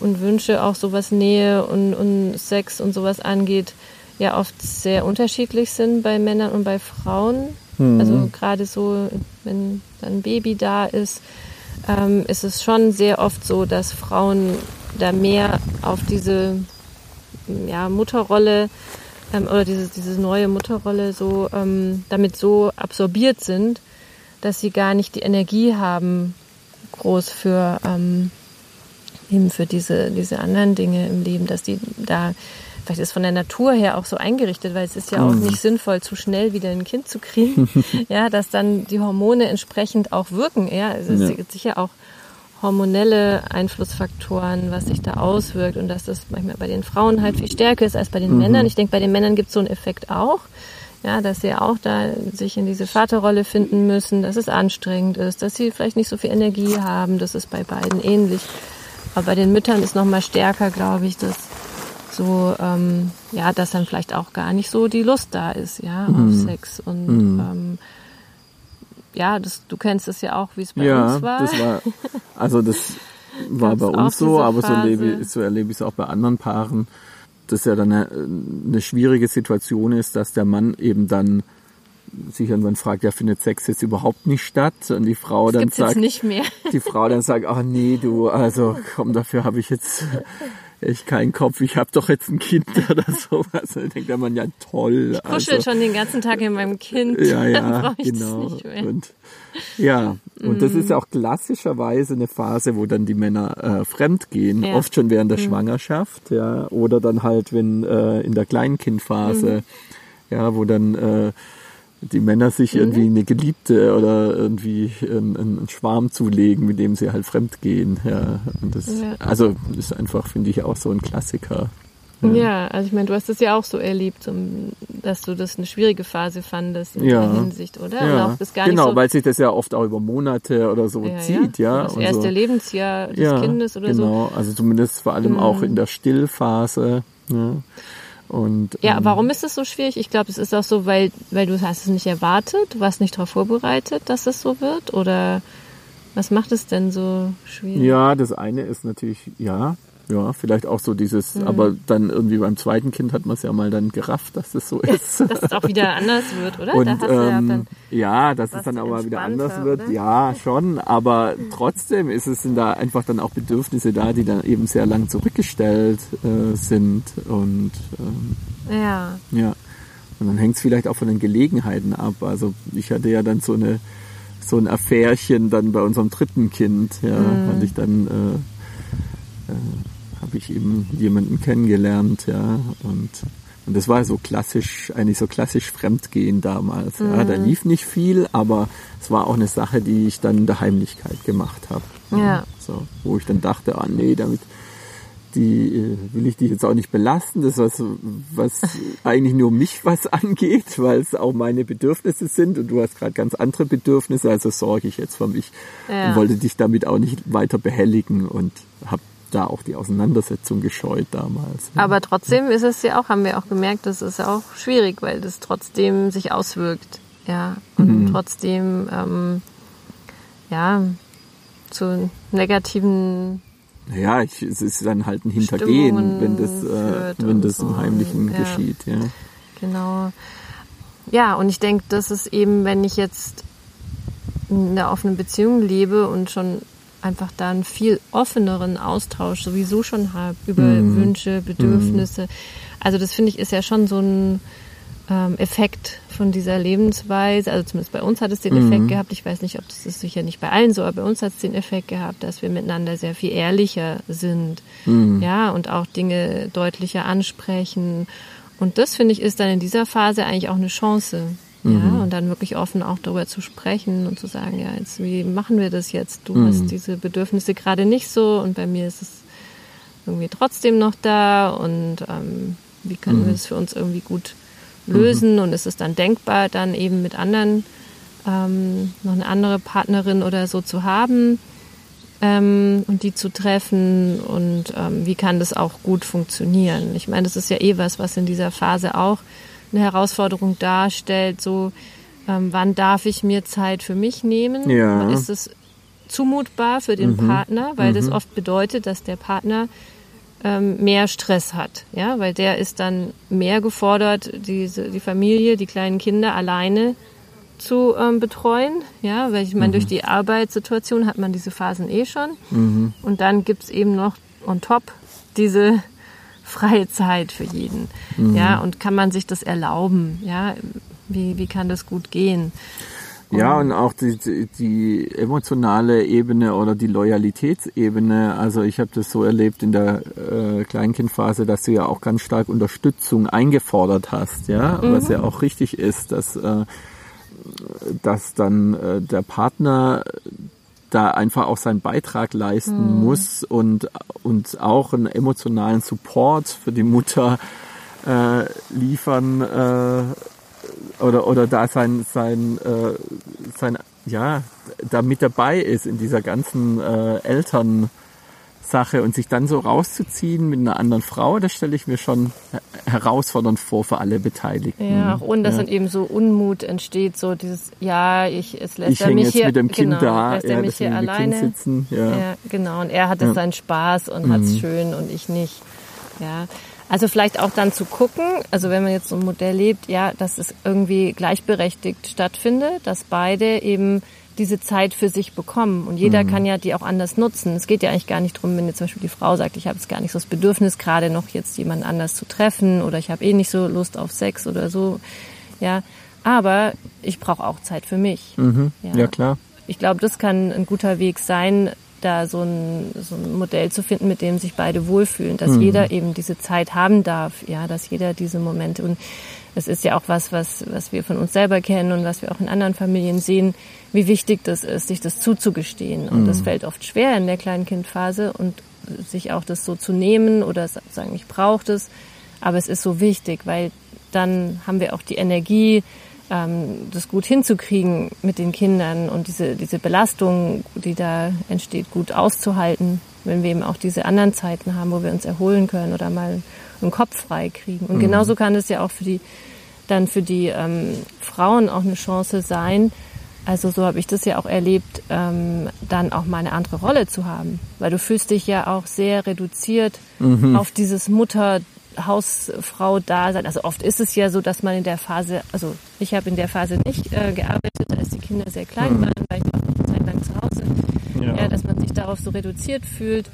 Speaker 2: und Wünsche auch so was Nähe und, und Sex und sowas angeht, ja oft sehr unterschiedlich sind bei Männern und bei Frauen. Mhm. Also gerade so, wenn ein Baby da ist, ähm, ist es schon sehr oft so, dass Frauen da mehr auf diese ja, Mutterrolle ähm, oder diese, diese neue Mutterrolle so ähm, damit so absorbiert sind, dass sie gar nicht die Energie haben, groß für ähm, eben für diese, diese anderen Dinge im Leben, dass die da vielleicht ist von der Natur her auch so eingerichtet, weil es ist ja auch mhm. nicht sinnvoll, zu schnell wieder ein Kind zu kriegen, ja, dass dann die Hormone entsprechend auch wirken, ja, es gibt sicher auch hormonelle Einflussfaktoren, was sich da auswirkt und dass das manchmal bei den Frauen halt viel stärker ist als bei den mhm. Männern. Ich denke, bei den Männern gibt es so einen Effekt auch, ja, dass sie auch da sich in diese Vaterrolle finden müssen, dass es anstrengend ist, dass sie vielleicht nicht so viel Energie haben. Das ist bei beiden ähnlich. Aber bei den Müttern ist noch mal stärker, glaube ich, dass so ähm, ja, dass dann vielleicht auch gar nicht so die Lust da ist, ja, mhm. auf Sex und mhm. ähm, ja, das, du kennst es ja auch, wie es bei ja, uns war.
Speaker 1: Das war. Also das war bei uns so, aber so erlebe, so erlebe ich es auch bei anderen Paaren, dass ja dann eine, eine schwierige Situation ist, dass der Mann eben dann sich irgendwann fragt, ja, findet Sex jetzt überhaupt nicht statt? Und die Frau das dann sagt, die Frau dann sagt, ach nee, du, also komm, dafür habe ich jetzt echt keinen Kopf, ich habe doch jetzt ein Kind oder sowas. Dann denkt der Mann, ja toll.
Speaker 2: Ich kuschel also, schon den ganzen Tag in meinem Kind.
Speaker 1: Ja, ja, genau. Und, ja, und mm. das ist ja auch klassischerweise eine Phase, wo dann die Männer äh, fremd gehen, ja. oft schon während der mm. Schwangerschaft, ja, oder dann halt, wenn äh, in der Kleinkindphase, mm. ja, wo dann äh, die Männer sich mhm. irgendwie eine Geliebte oder irgendwie einen, einen, Schwarm zulegen, mit dem sie halt fremd gehen. Ja, und das, ja. also ist einfach, finde ich, auch so ein Klassiker.
Speaker 2: Ja. ja, also ich meine, du hast das ja auch so erlebt, dass du das eine schwierige Phase fandest in ja. der Hinsicht, oder?
Speaker 1: Ja. Auch das gar genau, so weil sich das ja oft auch über Monate oder so ja, zieht, ja.
Speaker 2: Das erste so. Lebensjahr des Kindes oder
Speaker 1: genau. so. Genau, also zumindest vor allem mhm. auch in der Stillphase. Ja. Und,
Speaker 2: ja, ähm, warum ist es so schwierig? Ich glaube, es ist auch so, weil, weil du hast es nicht erwartet, du warst nicht darauf vorbereitet, dass es so wird? Oder was macht es denn so schwierig?
Speaker 1: Ja, das eine ist natürlich, ja, ja, vielleicht auch so dieses, mhm. aber dann irgendwie beim zweiten Kind hat man es ja mal dann gerafft, dass das so ist.
Speaker 2: dass es auch wieder anders wird, oder?
Speaker 1: Und, da ähm, ja, ja, dass es dann aber wieder anders wird, oder? ja, schon, aber trotzdem ist es sind da einfach dann auch Bedürfnisse da, die dann eben sehr lang zurückgestellt äh, sind und ähm,
Speaker 2: ja.
Speaker 1: ja. Und dann hängt es vielleicht auch von den Gelegenheiten ab. Also ich hatte ja dann so eine so ein Affärchen dann bei unserem dritten Kind, ja, mhm. hatte ich dann äh, äh, habe ich eben jemanden kennengelernt, ja, und, und das war so klassisch, eigentlich so klassisch Fremdgehen damals. Mhm. Ja, da mhm. lief nicht viel, aber es war auch eine Sache, die ich dann in der Heimlichkeit gemacht habe.
Speaker 2: Ja.
Speaker 1: So, wo ich dann dachte, ah nee, damit die äh, will ich dich jetzt auch nicht belasten. Das ist was, was eigentlich nur mich was angeht, weil es auch meine Bedürfnisse sind und du hast gerade ganz andere Bedürfnisse, also sorge ich jetzt für mich ja. und wollte dich damit auch nicht weiter behelligen und habe da auch die Auseinandersetzung gescheut damals.
Speaker 2: Aber trotzdem ist es ja auch, haben wir auch gemerkt, das ist auch schwierig, weil das trotzdem sich auswirkt. Ja, und mhm. trotzdem, ähm, ja, zu negativen
Speaker 1: ja, ich, es ist dann halt ein Hintergehen, wenn das, äh, wenn das so. im Heimlichen ja. geschieht. Ja.
Speaker 2: Genau. Ja, und ich denke, das ist eben, wenn ich jetzt in einer offenen Beziehung lebe und schon einfach da einen viel offeneren Austausch sowieso schon habe über mhm. Wünsche, Bedürfnisse. Mhm. Also das finde ich ist ja schon so ein ähm, Effekt von dieser Lebensweise. Also zumindest bei uns hat es den mhm. Effekt gehabt. Ich weiß nicht, ob das ist sicher nicht bei allen so, aber bei uns hat es den Effekt gehabt, dass wir miteinander sehr viel ehrlicher sind. Mhm. Ja, und auch Dinge deutlicher ansprechen. Und das finde ich ist dann in dieser Phase eigentlich auch eine Chance. Ja, mhm. und dann wirklich offen auch darüber zu sprechen und zu sagen, ja, jetzt, wie machen wir das jetzt? Du mhm. hast diese Bedürfnisse gerade nicht so und bei mir ist es irgendwie trotzdem noch da und ähm, wie können mhm. wir es für uns irgendwie gut lösen mhm. und ist es dann denkbar, dann eben mit anderen, ähm, noch eine andere Partnerin oder so zu haben ähm, und die zu treffen und ähm, wie kann das auch gut funktionieren? Ich meine, das ist ja eh was, was in dieser Phase auch eine Herausforderung darstellt, so ähm, wann darf ich mir Zeit für mich nehmen?
Speaker 1: Ja.
Speaker 2: Ist es zumutbar für den
Speaker 1: Mhm.
Speaker 2: Partner, weil das oft bedeutet, dass der Partner ähm, mehr Stress hat, ja, weil der ist dann mehr gefordert, diese, die Familie, die kleinen Kinder alleine zu ähm, betreuen, ja, weil ich meine, durch die Arbeitssituation hat man diese Phasen eh schon und dann gibt's eben noch on top diese freie Zeit für jeden, ja, und kann man sich das erlauben, ja, wie, wie kann das gut gehen?
Speaker 1: Ja, und auch die, die, die emotionale Ebene oder die Loyalitätsebene. Also ich habe das so erlebt in der äh, Kleinkindphase, dass du ja auch ganz stark Unterstützung eingefordert hast, ja, was ja auch richtig ist, dass, äh, dass dann äh, der Partner da einfach auch seinen Beitrag leisten muss und, und auch einen emotionalen Support für die Mutter äh, liefern äh, oder oder da sein sein äh, sein ja da mit dabei ist in dieser ganzen äh, Elternsache und sich dann so rauszuziehen mit einer anderen Frau, das stelle ich mir schon herausfordernd vor für alle Beteiligten.
Speaker 2: Ja, auch ohne dass
Speaker 1: ja.
Speaker 2: dann eben so Unmut entsteht, so dieses, ja, ich, es lässt
Speaker 1: ich
Speaker 2: er mich
Speaker 1: jetzt
Speaker 2: hier,
Speaker 1: mit dem Kind
Speaker 2: genau,
Speaker 1: da,
Speaker 2: lässt er
Speaker 1: ja,
Speaker 2: mich hier alleine.
Speaker 1: Sitzen, ja.
Speaker 2: Ja, genau. Und er hatte
Speaker 1: Ja. Mhm.
Speaker 2: seinen Spaß und hat's schön und ich nicht. Ja. Also vielleicht auch dann zu gucken, also wenn man jetzt so ein Modell lebt, ja, dass es irgendwie gleichberechtigt stattfindet, dass beide eben diese Zeit für sich bekommen. Und jeder
Speaker 1: Mhm.
Speaker 2: kann ja die auch anders nutzen. Es geht ja eigentlich gar nicht drum, wenn jetzt zum Beispiel die Frau sagt, ich habe jetzt gar nicht so das Bedürfnis, gerade noch jetzt jemand anders zu treffen oder ich habe eh nicht so Lust auf Sex oder so. Ja. Aber ich brauche auch Zeit für mich.
Speaker 1: Mhm. ja klar.
Speaker 2: Ich glaube, das kann ein guter Weg sein, da so ein, so ein Modell zu finden, mit dem sich beide wohlfühlen, dass jeder eben diese Zeit haben darf, ja, dass jeder diese Momente und es ist ja auch was, was, was wir von uns selber kennen und was wir auch in anderen Familien sehen, wie wichtig das ist, sich das zuzugestehen. Und das fällt oft schwer in der Kleinkindphase und sich auch das so zu nehmen oder sagen, ich brauche das. Aber es ist so wichtig, weil dann haben wir auch die Energie, ähm, das gut hinzukriegen mit den Kindern und diese, diese Belastung, die da entsteht, gut auszuhalten, wenn wir eben auch diese anderen Zeiten haben, wo wir uns erholen können oder mal einen Kopf frei kriegen. Und genauso kann es ja auch für die, dann für die ähm, Frauen auch eine Chance sein, also so habe ich das ja auch erlebt, ähm, dann auch mal eine andere Rolle zu haben. Weil du fühlst dich ja auch sehr reduziert auf dieses Mutter, Hausfrau Dasein. Also oft ist es ja so, dass man in der Phase, also ich habe in der Phase nicht äh, gearbeitet, als die Kinder sehr klein waren, weil ich war noch eine Zeit lang zu Hause.
Speaker 1: Ja.
Speaker 2: Ja. dass man sich darauf so reduziert fühlt,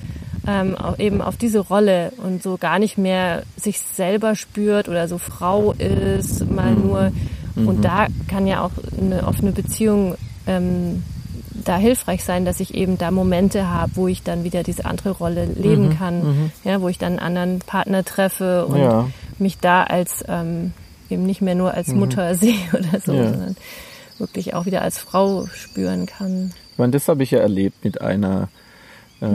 Speaker 2: ähm, auch eben auf diese Rolle und so gar nicht mehr sich selber spürt oder so Frau ist, mal nur. Und da kann ja auch eine offene Beziehung ähm, da hilfreich sein, dass ich eben da Momente habe, wo ich dann wieder diese andere Rolle leben kann, ja, wo ich dann einen anderen Partner treffe und
Speaker 1: Ja.
Speaker 2: mich da als ähm, eben nicht mehr nur als Mutter sehe oder so,
Speaker 1: Ja.
Speaker 2: sondern wirklich auch wieder als Frau spüren kann.
Speaker 1: Ich meine, das habe ich ja erlebt mit einer äh,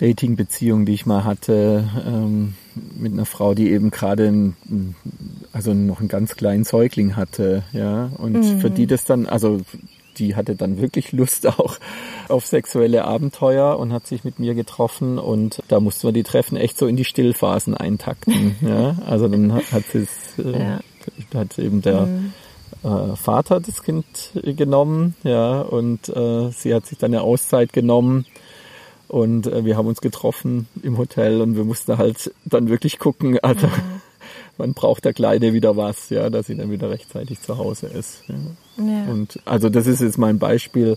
Speaker 1: Dating-Beziehung, die ich mal hatte, ähm, mit einer Frau, die eben gerade also noch einen ganz kleinen Säugling hatte, ja. Und für die das dann, also die hatte dann wirklich Lust auch auf sexuelle Abenteuer und hat sich mit mir getroffen und da mussten wir die Treffen echt so in die Stillphasen eintakten, ja. Also dann hat, hat sie es, äh,
Speaker 2: Ja.
Speaker 1: hat eben der äh, Vater das Kind genommen, ja, und äh, sie hat sich dann eine Auszeit genommen und äh, wir haben uns getroffen im Hotel und wir mussten halt dann wirklich gucken, also man braucht der Kleine wieder was, ja, dass sie dann wieder rechtzeitig zu Hause ist. Ja.
Speaker 2: Ja.
Speaker 1: Und also das ist jetzt mein Beispiel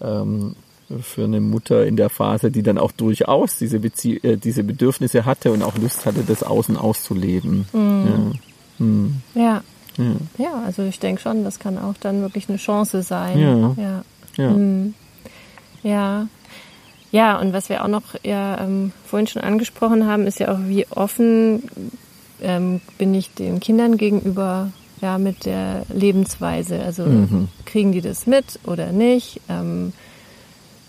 Speaker 1: ähm, für eine Mutter in der Phase, die dann auch durchaus diese, Bezie äh, diese Bedürfnisse hatte und auch Lust hatte, das außen auszuleben. Ja. Hm.
Speaker 2: Ja.
Speaker 1: Ja.
Speaker 2: Ja, also ich denke schon, das kann auch dann wirklich eine Chance sein.
Speaker 1: Ja.
Speaker 2: Ja.
Speaker 1: Ja.
Speaker 2: Mhm. Ja. Ja, und was wir auch noch ja, ähm, vorhin schon angesprochen haben, ist ja auch, wie offen ähm, bin ich den Kindern gegenüber ja, mit der Lebensweise. Also
Speaker 1: Mhm.
Speaker 2: kriegen die das mit oder nicht? Ähm,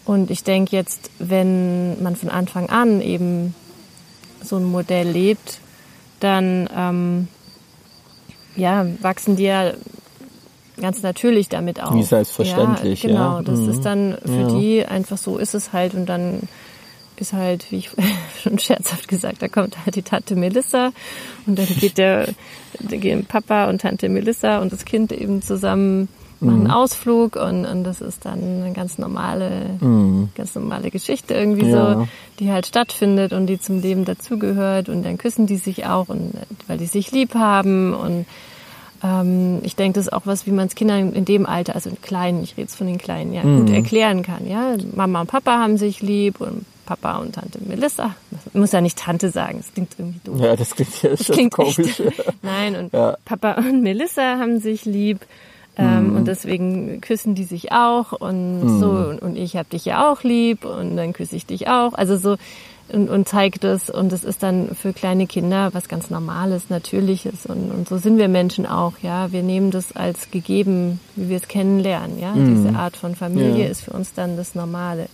Speaker 2: und ich denke jetzt, wenn man von Anfang an eben so ein Modell lebt, dann ähm, ja, wachsen die ja ganz natürlich damit auf.
Speaker 1: Wie selbstverständlich,
Speaker 2: ja. Genau,
Speaker 1: ja.
Speaker 2: das
Speaker 1: Mhm.
Speaker 2: ist dann für
Speaker 1: Ja.
Speaker 2: die einfach so ist es halt und dann ist halt, wie ich schon scherzhaft gesagt, da kommt halt die Tante Melissa und dann geht der, da gehen Papa und Tante Melissa und das Kind eben zusammen machen einen mhm. Ausflug und, und das ist dann eine ganz normale, mhm. ganz normale Geschichte irgendwie ja. so, die halt stattfindet und die zum Leben dazugehört und dann küssen die sich auch und weil die sich lieb haben und ähm, ich denke, das ist auch was, wie man es Kindern in dem Alter, also in Kleinen, ich rede jetzt von den Kleinen, ja, mhm. gut erklären kann. Ja, Mama und Papa haben sich lieb und Papa und Tante Melissa. Ich muss ja nicht Tante sagen, das klingt irgendwie doof.
Speaker 1: Ja, das klingt ja das klingt komisch. Echt.
Speaker 2: Nein, und ja. Papa und Melissa haben sich lieb. Ähm, mhm. Und deswegen küssen die sich auch und mhm. so und, und ich hab dich ja auch lieb und dann küsse ich dich auch. Also so und, und zeigt es und es ist dann für kleine Kinder was ganz Normales, Natürliches und, und so sind wir Menschen auch, ja. Wir nehmen das als gegeben, wie wir es kennenlernen, ja. Mhm. Diese Art von Familie ja. ist für uns dann das Normale.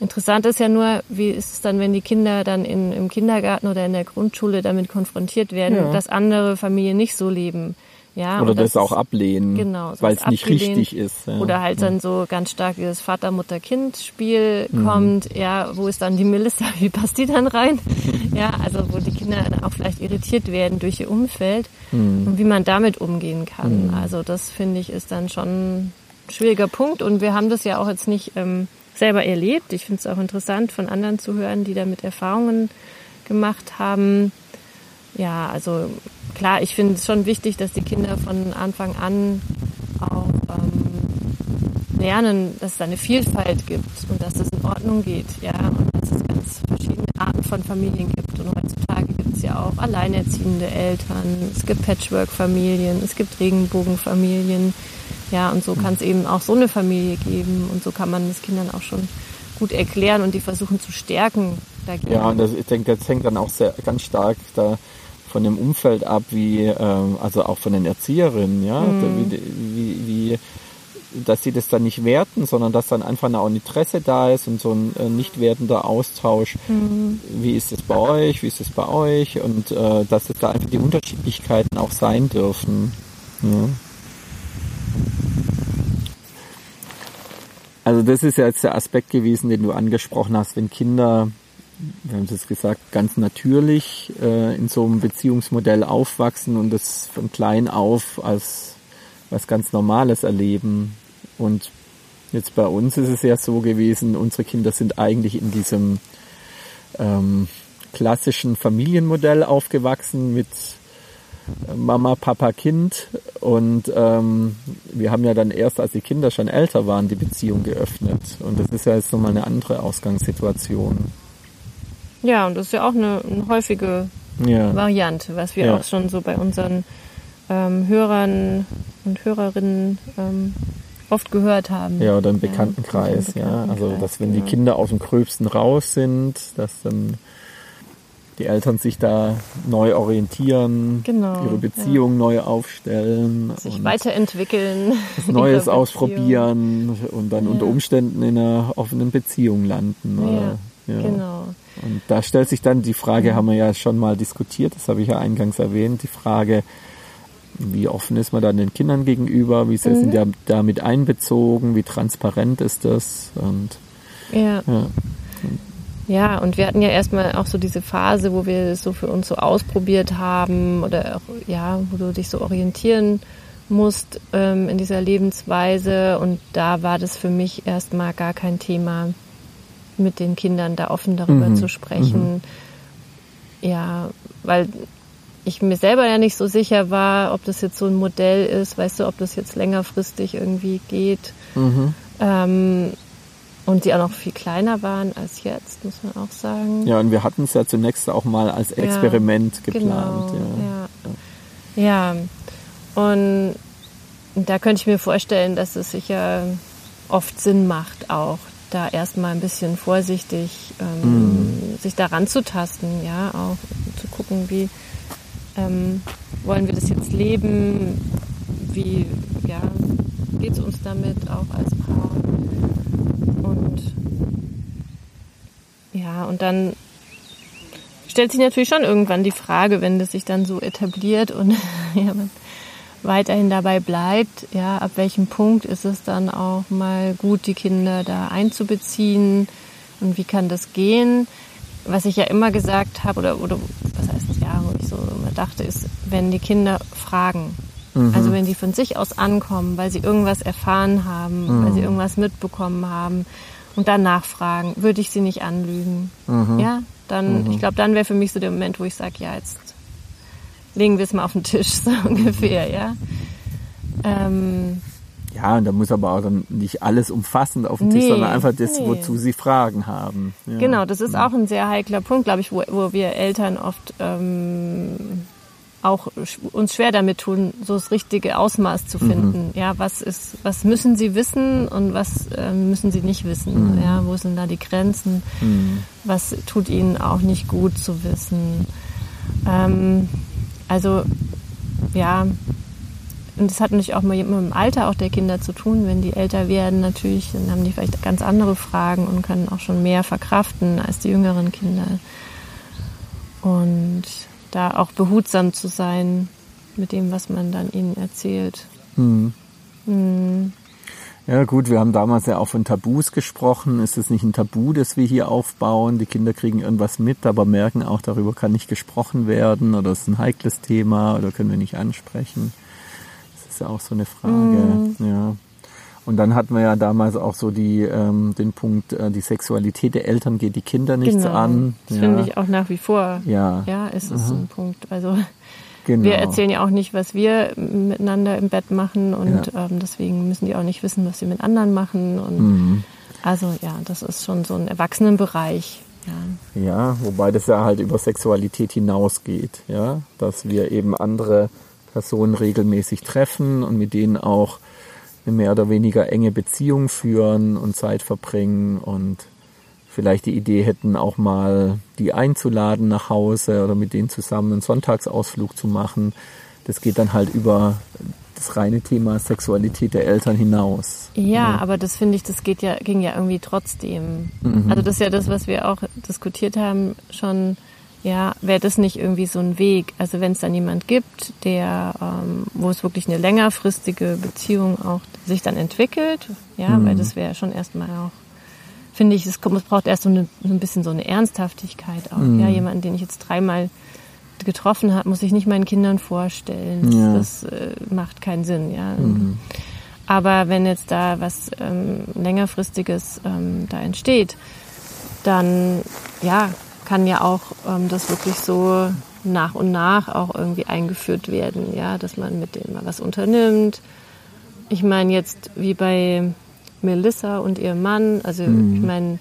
Speaker 2: Interessant ist ja nur, wie ist es dann, wenn die Kinder dann in, im Kindergarten oder in der Grundschule damit konfrontiert werden, ja. dass andere Familien nicht so leben. Ja,
Speaker 1: oder das, das, auch ablehnen, genau, weil es nicht richtig ist.
Speaker 2: Ja. Oder halt dann so ganz stark dieses Vater-Mutter-Kind-Spiel mhm. kommt, ja, wo ist dann die Melissa, wie passt die dann rein? ja, also wo die Kinder dann auch vielleicht irritiert werden durch ihr Umfeld mhm. und wie man damit umgehen kann. Mhm. Also das finde ich ist dann schon ein schwieriger Punkt und wir haben das ja auch jetzt nicht ähm, selber erlebt. Ich finde es auch interessant von anderen zu hören, die damit Erfahrungen gemacht haben ja, also klar, ich finde es schon wichtig, dass die Kinder von Anfang an auch ähm, lernen, dass es eine Vielfalt gibt und dass es in Ordnung geht, ja, und dass es ganz verschiedene Arten von Familien gibt. Und heutzutage gibt es ja auch alleinerziehende Eltern, es gibt Patchwork-Familien, es gibt Regenbogenfamilien, ja, und so kann es eben auch so eine Familie geben und so kann man es Kindern auch schon gut erklären und die versuchen zu stärken
Speaker 1: dagegen. Ja, und das, ich denke, das hängt dann auch sehr ganz stark da von dem Umfeld ab, wie ähm, also auch von den Erzieherinnen, ja, mhm. wie, wie, wie dass sie das dann nicht werten, sondern dass dann einfach auch ein Interesse da ist und so ein äh, nicht wertender Austausch. Mhm. Wie ist es bei euch? Wie ist es bei euch? Und äh, dass es da einfach die Unterschiedlichkeiten auch sein dürfen. Ja. Also das ist ja jetzt der Aspekt gewesen, den du angesprochen hast, wenn Kinder wir haben es gesagt, ganz natürlich äh, in so einem Beziehungsmodell aufwachsen und das von klein auf als was ganz Normales erleben. Und jetzt bei uns ist es ja so gewesen, unsere Kinder sind eigentlich in diesem ähm, klassischen Familienmodell aufgewachsen mit Mama, Papa, Kind. Und ähm, wir haben ja dann erst, als die Kinder schon älter waren, die Beziehung geöffnet. Und das ist ja jetzt nochmal eine andere Ausgangssituation.
Speaker 2: Ja, und das ist ja auch eine, eine häufige ja. Variante, was wir ja. auch schon so bei unseren ähm, Hörern und Hörerinnen ähm, oft gehört haben.
Speaker 1: Ja, oder im Bekanntenkreis, ja. Bekanntenkreis, also, dass wenn ja. die Kinder aus dem Gröbsten raus sind, dass dann die Eltern sich da neu orientieren, genau, ihre Beziehung ja. neu aufstellen,
Speaker 2: sich weiterentwickeln,
Speaker 1: was Neues ausprobieren und dann ja. unter Umständen in einer offenen Beziehung landen. Oder, ja, genau. Und da stellt sich dann die Frage, mhm. haben wir ja schon mal diskutiert, das habe ich ja eingangs erwähnt, die Frage, wie offen ist man dann den Kindern gegenüber, wie sind mhm. die damit einbezogen, wie transparent ist das und
Speaker 2: ja. ja. Ja, und wir hatten ja erstmal auch so diese Phase, wo wir es so für uns so ausprobiert haben oder auch, ja, wo du dich so orientieren musst ähm, in dieser Lebensweise. Und da war das für mich erstmal gar kein Thema mit den Kindern da offen darüber mhm. zu sprechen. Mhm. Ja, weil ich mir selber ja nicht so sicher war, ob das jetzt so ein Modell ist, weißt du, ob das jetzt längerfristig irgendwie geht. Mhm. Ähm, und die auch noch viel kleiner waren als jetzt, muss man auch sagen.
Speaker 1: Ja, und wir hatten es ja zunächst auch mal als Experiment ja, geplant.
Speaker 2: Genau, ja. ja. ja. Und da könnte ich mir vorstellen, dass es sicher oft Sinn macht, auch da erstmal ein bisschen vorsichtig ähm, mm. sich daran zu tasten, ja, auch zu gucken, wie ähm, wollen wir das jetzt leben, wie ja, geht es uns damit auch als Paar und ja, und dann stellt sich natürlich schon irgendwann die Frage, wenn das sich dann so etabliert und ja, man weiterhin dabei bleibt, ja, ab welchem Punkt ist es dann auch mal gut, die Kinder da einzubeziehen, Und wie kann das gehen? Was ich ja immer gesagt habe, oder, oder was heißt ja, wo ich so immer dachte, ist, wenn die Kinder fragen, mhm. also wenn die von sich aus ankommen, weil sie irgendwas erfahren haben, mhm. weil sie irgendwas mitbekommen haben und dann nachfragen, würde ich sie nicht anlügen. Mhm. Ja, dann, ich glaube, dann wäre für mich so der Moment, wo ich sage, ja, jetzt legen wir es mal auf den Tisch, so ungefähr, ja. Ähm,
Speaker 1: ja, und da muss aber auch dann nicht alles umfassend auf den Tisch, sondern einfach das, nee. wozu sie Fragen haben.
Speaker 2: Ja. Genau, das ist auch ein sehr heikler Punkt, glaube ich, wo, wo wir Eltern oft ähm, auch uns schwer damit tun, so das richtige Ausmaß zu finden. Mhm. Ja, was ist, was müssen sie wissen und was äh, müssen sie nicht wissen? Mhm. Ja, wo sind da die Grenzen? Mhm. Was tut ihnen auch nicht gut zu wissen? Ähm, also ja, und das hat natürlich auch mal mit dem Alter auch der Kinder zu tun. Wenn die älter werden, natürlich, dann haben die vielleicht ganz andere Fragen und können auch schon mehr verkraften als die jüngeren Kinder. Und da auch behutsam zu sein mit dem, was man dann ihnen erzählt. Hm.
Speaker 1: Hm. Ja gut, wir haben damals ja auch von Tabus gesprochen. Ist es nicht ein Tabu, das wir hier aufbauen? Die Kinder kriegen irgendwas mit, aber merken auch, darüber kann nicht gesprochen werden oder es ist ein heikles Thema oder können wir nicht ansprechen ist ja auch so eine Frage. Mhm. Ja. Und dann hatten wir ja damals auch so die, ähm, den Punkt, äh, die Sexualität der Eltern geht die Kinder nichts genau. an.
Speaker 2: Das ja. finde ich auch nach wie vor. Ja. Ja, ist es mhm. ein Punkt. Also genau. wir erzählen ja auch nicht, was wir miteinander im Bett machen und ja. ähm, deswegen müssen die auch nicht wissen, was sie mit anderen machen. Und mhm. also ja, das ist schon so ein Erwachsenenbereich.
Speaker 1: Ja. ja, wobei das ja halt über Sexualität hinausgeht, ja, dass wir eben andere Personen regelmäßig treffen und mit denen auch eine mehr oder weniger enge Beziehung führen und Zeit verbringen und vielleicht die Idee hätten, auch mal die einzuladen nach Hause oder mit denen zusammen einen Sonntagsausflug zu machen. Das geht dann halt über das reine Thema Sexualität der Eltern hinaus.
Speaker 2: Ja, ja. aber das finde ich, das geht ja, ging ja irgendwie trotzdem. Mhm. Also das ist ja das, was wir auch diskutiert haben, schon ja, wäre das nicht irgendwie so ein Weg? Also wenn es dann jemand gibt, der, ähm, wo es wirklich eine längerfristige Beziehung auch sich dann entwickelt, ja, mhm. weil das wäre schon erstmal auch, finde ich, es, es braucht erst so, eine, so ein bisschen so eine Ernsthaftigkeit auch. Mhm. Ja, jemanden, den ich jetzt dreimal getroffen habe, muss ich nicht meinen Kindern vorstellen. Ja. Das äh, macht keinen Sinn, ja. Mhm. Aber wenn jetzt da was ähm, längerfristiges ähm, da entsteht, dann ja, kann ja auch ähm, das wirklich so nach und nach auch irgendwie eingeführt werden, ja, dass man mit dem mal was unternimmt. Ich meine jetzt wie bei Melissa und ihrem Mann, also mhm. ich meine,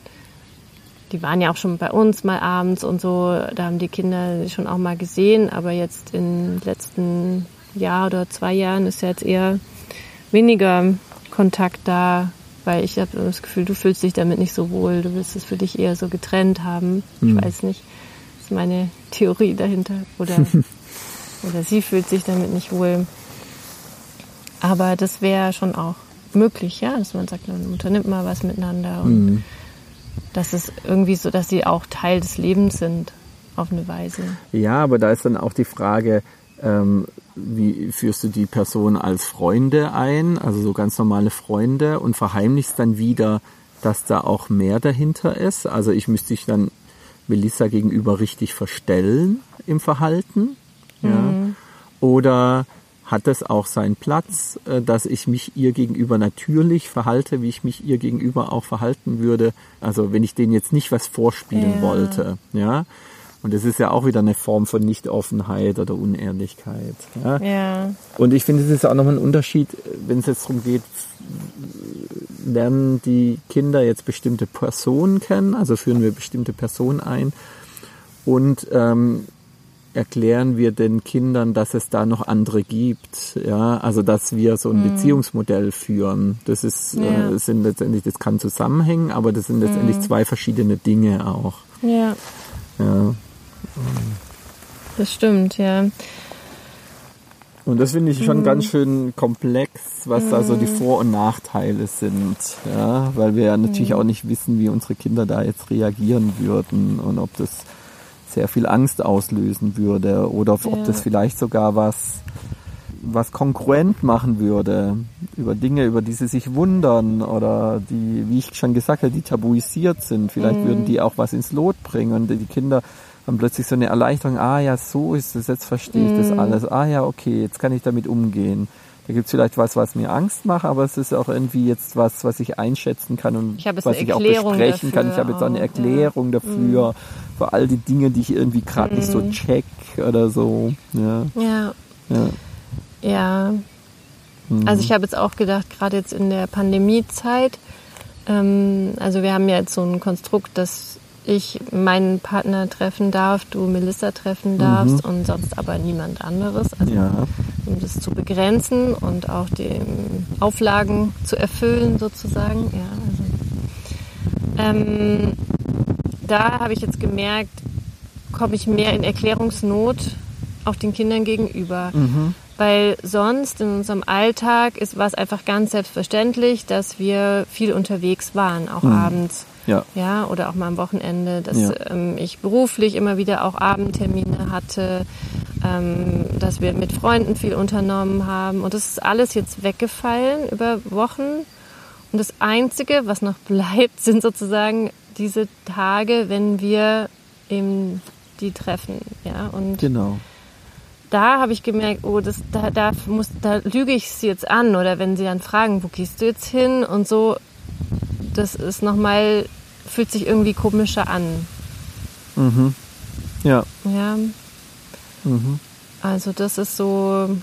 Speaker 2: die waren ja auch schon bei uns mal abends und so, da haben die Kinder schon auch mal gesehen, aber jetzt in den letzten Jahr oder zwei Jahren ist ja jetzt eher weniger Kontakt da weil ich habe das Gefühl, du fühlst dich damit nicht so wohl, du willst es für dich eher so getrennt haben. Mhm. Ich weiß nicht, das ist meine Theorie dahinter. Oder, oder sie fühlt sich damit nicht wohl. Aber das wäre schon auch möglich, ja, dass man sagt, man unternimmt mal was miteinander und mhm. dass es irgendwie so, dass sie auch Teil des Lebens sind auf eine Weise.
Speaker 1: Ja, aber da ist dann auch die Frage, ähm, wie führst du die Person als Freunde ein, also so ganz normale Freunde und verheimlichst dann wieder, dass da auch mehr dahinter ist. Also ich müsste dich dann Melissa gegenüber richtig verstellen im Verhalten. Ja. Mhm. Oder hat es auch seinen Platz, äh, dass ich mich ihr gegenüber natürlich verhalte, wie ich mich ihr gegenüber auch verhalten würde. Also wenn ich denen jetzt nicht was vorspielen ja. wollte, ja. Und das ist ja auch wieder eine Form von Nichtoffenheit oder Unehrlichkeit. Ja. ja. Und ich finde, es ist auch nochmal ein Unterschied, wenn es jetzt darum geht, lernen die Kinder jetzt bestimmte Personen kennen, also führen wir bestimmte Personen ein und ähm, erklären wir den Kindern, dass es da noch andere gibt, ja, also dass wir so ein mhm. Beziehungsmodell führen. Das ist, ja. äh, sind letztendlich, das kann zusammenhängen, aber das sind letztendlich mhm. zwei verschiedene Dinge auch.
Speaker 2: Ja. Ja. Das stimmt, ja.
Speaker 1: Und das finde ich schon mhm. ganz schön komplex, was da so die. Vor- und Nachteile sind. Ja, weil wir ja natürlich auch nicht wissen, wie unsere Kinder da jetzt reagieren würden und ob das sehr viel Angst auslösen würde oder ob, ja. das vielleicht sogar was, was konkurrent machen würde. über Dinge, über die sie sich wundern oder die, wie ich schon gesagt habe, die tabuisiert sind. Vielleicht mhm. würden die auch was ins Lot bringen und die Kinder haben plötzlich so eine Erleichterung, ah ja, so ist es, jetzt verstehe ich mhm. das alles. Ah ja, okay, jetzt kann ich damit umgehen. Da gibt es vielleicht was, was mir Angst macht, aber es ist auch irgendwie jetzt was, was ich einschätzen kann und was ich auch besprechen kann. Ich habe jetzt auch eine Erklärung ja. dafür, für all die Dinge, die ich irgendwie gerade mhm. nicht so mhm. check oder so. Ja.
Speaker 2: Ja. Ja. ja. Mhm. Also ich habe jetzt auch gedacht, gerade jetzt in der Pandemiezeit, ähm, also wir haben ja jetzt so ein Konstrukt, dass ich meinen Partner treffen darf, du Melissa treffen darfst mhm. und sonst aber niemand anderes. Also ja. um das zu begrenzen und auch die Auflagen zu erfüllen sozusagen. Ja, also, ähm, da habe ich jetzt gemerkt, komme ich mehr in Erklärungsnot auch den Kindern gegenüber. Mhm. Weil sonst in unserem Alltag ist, war es einfach ganz selbstverständlich, dass wir viel unterwegs waren, auch mhm. abends. Ja. ja. Oder auch mal am Wochenende, dass ja. ähm, ich beruflich immer wieder auch Abendtermine hatte, ähm, dass wir mit Freunden viel unternommen haben. Und das ist alles jetzt weggefallen über Wochen. Und das Einzige, was noch bleibt, sind sozusagen diese Tage, wenn wir eben die treffen. Ja,
Speaker 1: und genau
Speaker 2: da habe ich gemerkt, oh, das, da, da, muss, da lüge ich sie jetzt an. Oder wenn sie dann fragen, wo gehst du jetzt hin und so, das ist nochmal, fühlt sich irgendwie komischer an.
Speaker 1: Mhm. Ja.
Speaker 2: Ja. Mhm. Also das ist so,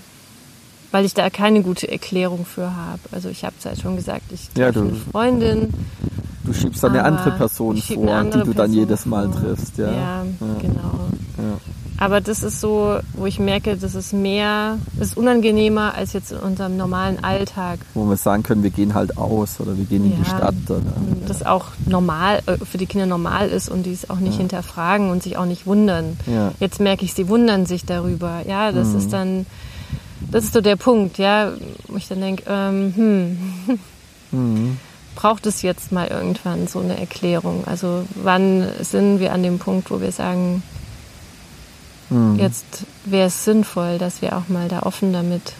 Speaker 2: weil ich da keine gute Erklärung für habe. Also ich habe es halt schon gesagt, ich treffe ja, eine Freundin.
Speaker 1: Du schiebst dann eine andere Person vor, andere die du dann jedes Mal vor. triffst. Ja,
Speaker 2: ja, genau. Aber das ist so, wo ich merke, das ist mehr, das ist unangenehmer als jetzt in unserem normalen Alltag.
Speaker 1: Wo wir sagen können, wir gehen halt aus oder wir gehen in die Stadt. Oder,
Speaker 2: das auch normal, äh, für die Kinder normal ist und die es auch nicht hinterfragen und sich auch nicht wundern. Jetzt merke ich, sie wundern sich darüber. Ja, das mhm. ist dann, das ist so der Punkt, ja, wo ich dann denke, ähm, hm. Mhm braucht es jetzt mal irgendwann so eine Erklärung? Also wann sind wir an dem Punkt, wo wir sagen, Mhm. Jetzt wäre es sinnvoll, dass wir auch mal da offen damit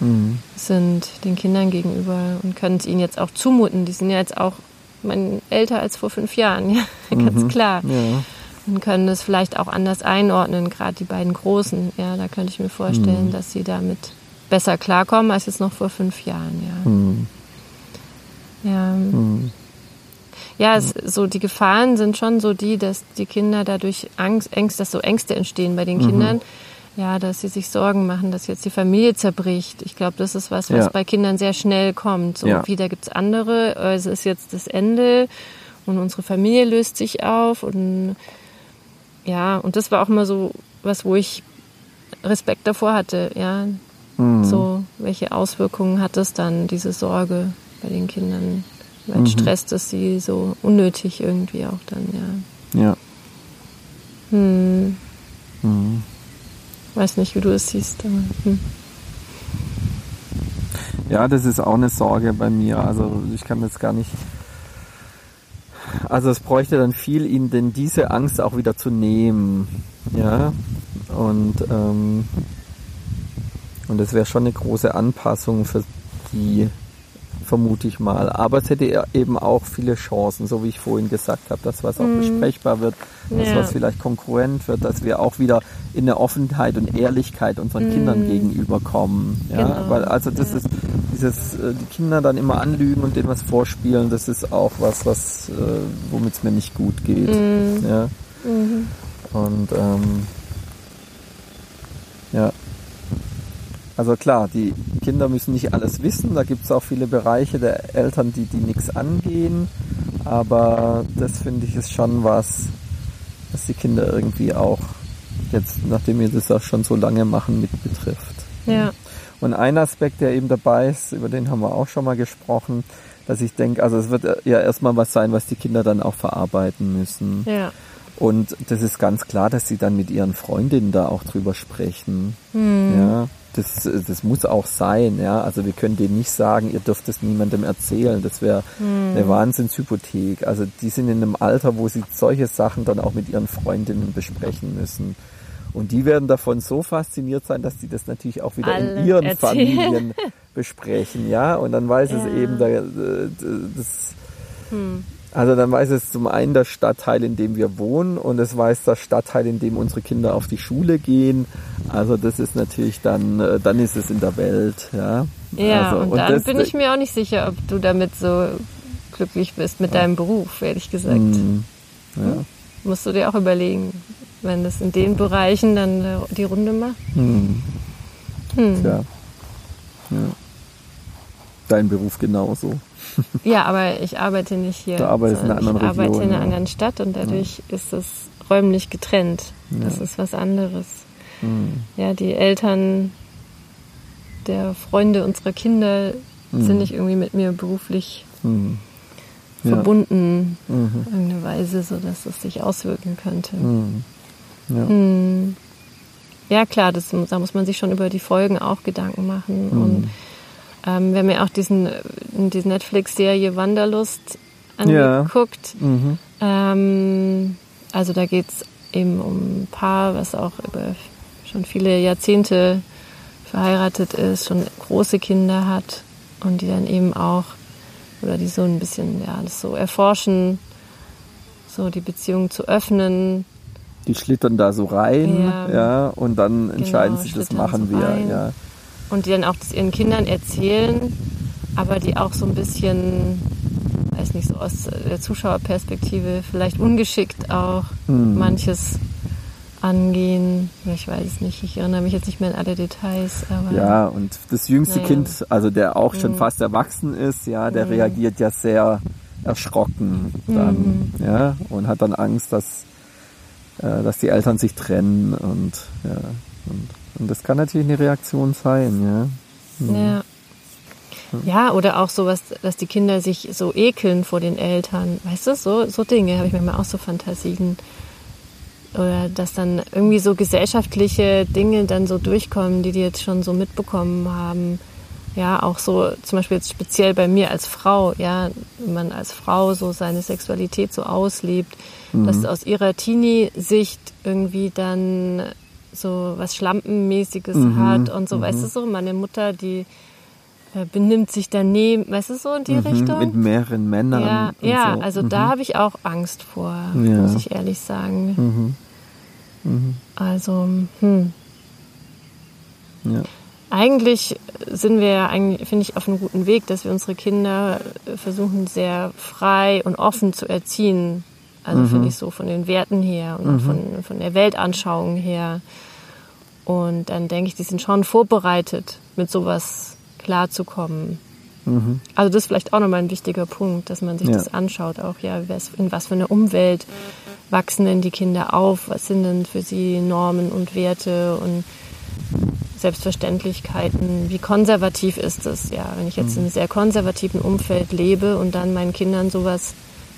Speaker 2: mhm. sind, den Kindern gegenüber und können es ihnen jetzt auch zumuten. Die sind ja jetzt auch mein, älter als vor fünf Jahren, ja, ganz mhm. klar. Ja. Und können es vielleicht auch anders einordnen, gerade die beiden Großen. Ja, da könnte ich mir vorstellen, mhm. dass sie damit besser klarkommen als jetzt noch vor fünf Jahren. Ja. Mhm. Ja. Mhm ja, es, so die Gefahren sind schon so die, dass die Kinder dadurch Angst, Ängste, dass so Ängste entstehen bei den mhm. Kindern. Ja, dass sie sich Sorgen machen, dass jetzt die Familie zerbricht. Ich glaube, das ist was, was ja. bei Kindern sehr schnell kommt. So ja. wieder gibt's andere, es ist jetzt das Ende und unsere Familie löst sich auf und ja, und das war auch immer so was, wo ich Respekt davor hatte, ja. Mhm. So, welche Auswirkungen hat es dann, diese Sorge bei den Kindern? Weil mhm. stresst es sie so unnötig irgendwie auch dann,
Speaker 1: ja. Ja.
Speaker 2: Hm. Mhm. Weiß nicht, wie du es siehst, aber. Hm.
Speaker 1: Ja, das ist auch eine Sorge bei mir. Also ich kann jetzt gar nicht. Also es bräuchte dann viel, ihnen denn diese Angst auch wieder zu nehmen. Ja. Und, ähm, und das wäre schon eine große Anpassung für die vermute ich mal. Aber es hätte eben auch viele Chancen, so wie ich vorhin gesagt habe, dass was auch mhm. besprechbar wird, dass ja. was vielleicht konkurrent wird, dass wir auch wieder in eine Offenheit und Ehrlichkeit unseren mhm. Kindern gegenüberkommen. Ja, genau. weil also das ja. ist dieses äh, die Kinder dann immer anlügen und denen was vorspielen, das ist auch was, was äh, womit es mir nicht gut geht. Mhm. Ja. Mhm. Und ähm, ja. Also klar, die Kinder müssen nicht alles wissen. Da gibt es auch viele Bereiche der Eltern, die die nichts angehen. Aber das finde ich ist schon was, was die Kinder irgendwie auch jetzt, nachdem wir das auch schon so lange machen, mit betrifft.
Speaker 2: Ja.
Speaker 1: Und ein Aspekt, der eben dabei ist, über den haben wir auch schon mal gesprochen, dass ich denke, also es wird ja erstmal was sein, was die Kinder dann auch verarbeiten müssen.
Speaker 2: Ja.
Speaker 1: Und das ist ganz klar, dass sie dann mit ihren Freundinnen da auch drüber sprechen. Mhm. Ja das, das muss auch sein, ja. Also wir können denen nicht sagen, ihr dürft es niemandem erzählen. Das wäre hm. eine Wahnsinnshypothek. Also die sind in einem Alter, wo sie solche Sachen dann auch mit ihren Freundinnen besprechen müssen. Und die werden davon so fasziniert sein, dass die das natürlich auch wieder Alle in ihren erzählen. Familien besprechen, ja. Und dann weiß ja. es eben, da, das, hm. Also dann weiß es zum einen der Stadtteil, in dem wir wohnen, und es weiß der Stadtteil, in dem unsere Kinder auf die Schule gehen. Also das ist natürlich dann, äh, dann ist es in der Welt, ja.
Speaker 2: Ja,
Speaker 1: also,
Speaker 2: und, und dann das, bin ich mir auch nicht sicher, ob du damit so glücklich bist mit ja. deinem Beruf, ehrlich gesagt. Mhm. Ja. Hm? Musst du dir auch überlegen, wenn es in den Bereichen dann äh, die Runde macht. Hm.
Speaker 1: Hm. Tja. Ja. Dein Beruf genauso.
Speaker 2: ja, aber ich arbeite nicht hier.
Speaker 1: Du arbeitest in einer anderen
Speaker 2: Region. Ich arbeite in einer
Speaker 1: ja.
Speaker 2: anderen Stadt und dadurch ja. ist es räumlich getrennt. Das ist was anderes. Hm. Ja, die Eltern der Freunde unserer Kinder hm. sind nicht irgendwie mit mir beruflich hm verbunden, mhm. irgendeine Weise, sodass es sich auswirken könnte. Mhm. Ja. Mhm. ja. klar, das, da muss man sich schon über die Folgen auch Gedanken machen. Mhm. Und ähm, wir haben ja auch diesen, diese Netflix-Serie Wanderlust angeguckt. Ja. Mhm. Ähm, also da geht es eben um ein Paar, was auch über schon viele Jahrzehnte verheiratet ist, schon große Kinder hat und die dann eben auch oder die so ein bisschen, ja, das so erforschen, so die Beziehung zu öffnen.
Speaker 1: Die schlittern da so rein, ja, ja und dann entscheiden genau, sie, das machen so wir, rein. ja.
Speaker 2: Und die dann auch das ihren Kindern erzählen, aber die auch so ein bisschen, weiß nicht, so aus der Zuschauerperspektive vielleicht ungeschickt auch hm. manches angehen. Ich weiß es nicht, ich erinnere mich jetzt nicht mehr an alle Details.
Speaker 1: ja, und das jüngste naja. Kind, also der auch schon mhm. fast erwachsen ist, ja, der mhm. reagiert ja sehr erschrocken dann, mhm. ja, und hat dann Angst, dass, äh, dass die Eltern sich trennen und ja, und, und das kann natürlich eine Reaktion sein, ja.
Speaker 2: Mhm. Ja. Ja, oder auch sowas, dass die Kinder sich so ekeln vor den Eltern. Weißt du, so, so Dinge habe ich manchmal auch so Fantasien oder dass dann irgendwie so gesellschaftliche Dinge dann so durchkommen, die die jetzt schon so mitbekommen haben. Ja, auch so zum Beispiel jetzt speziell bei mir als Frau, ja, wenn man als Frau so seine Sexualität so auslebt, mhm. dass aus ihrer Teenie-Sicht irgendwie dann so was Schlampenmäßiges mhm. hat und so, mhm. weißt du so, meine Mutter, die äh, benimmt sich daneben, weißt du so in die mhm, Richtung?
Speaker 1: Mit mehreren Männern.
Speaker 2: Ja, ja so. also mhm. da habe ich auch Angst vor, ja. muss ich ehrlich sagen. Mhm. Mhm. Also, hm. Ja. Eigentlich sind wir ja, finde ich, auf einem guten Weg, dass wir unsere Kinder versuchen, sehr frei und offen zu erziehen. Also mhm. finde ich so von den Werten her und mhm. von, von der Weltanschauung her. Und dann denke ich, die sind schon vorbereitet, mit sowas klarzukommen. Mhm. Also das ist vielleicht auch nochmal ein wichtiger Punkt, dass man sich ja. das anschaut, auch ja, in was für eine Umwelt wachsen denn die Kinder auf? Was sind denn für sie Normen und Werte und Selbstverständlichkeiten? Wie konservativ ist es? Ja, wenn ich jetzt in einem sehr konservativen Umfeld lebe und dann meinen Kindern sowas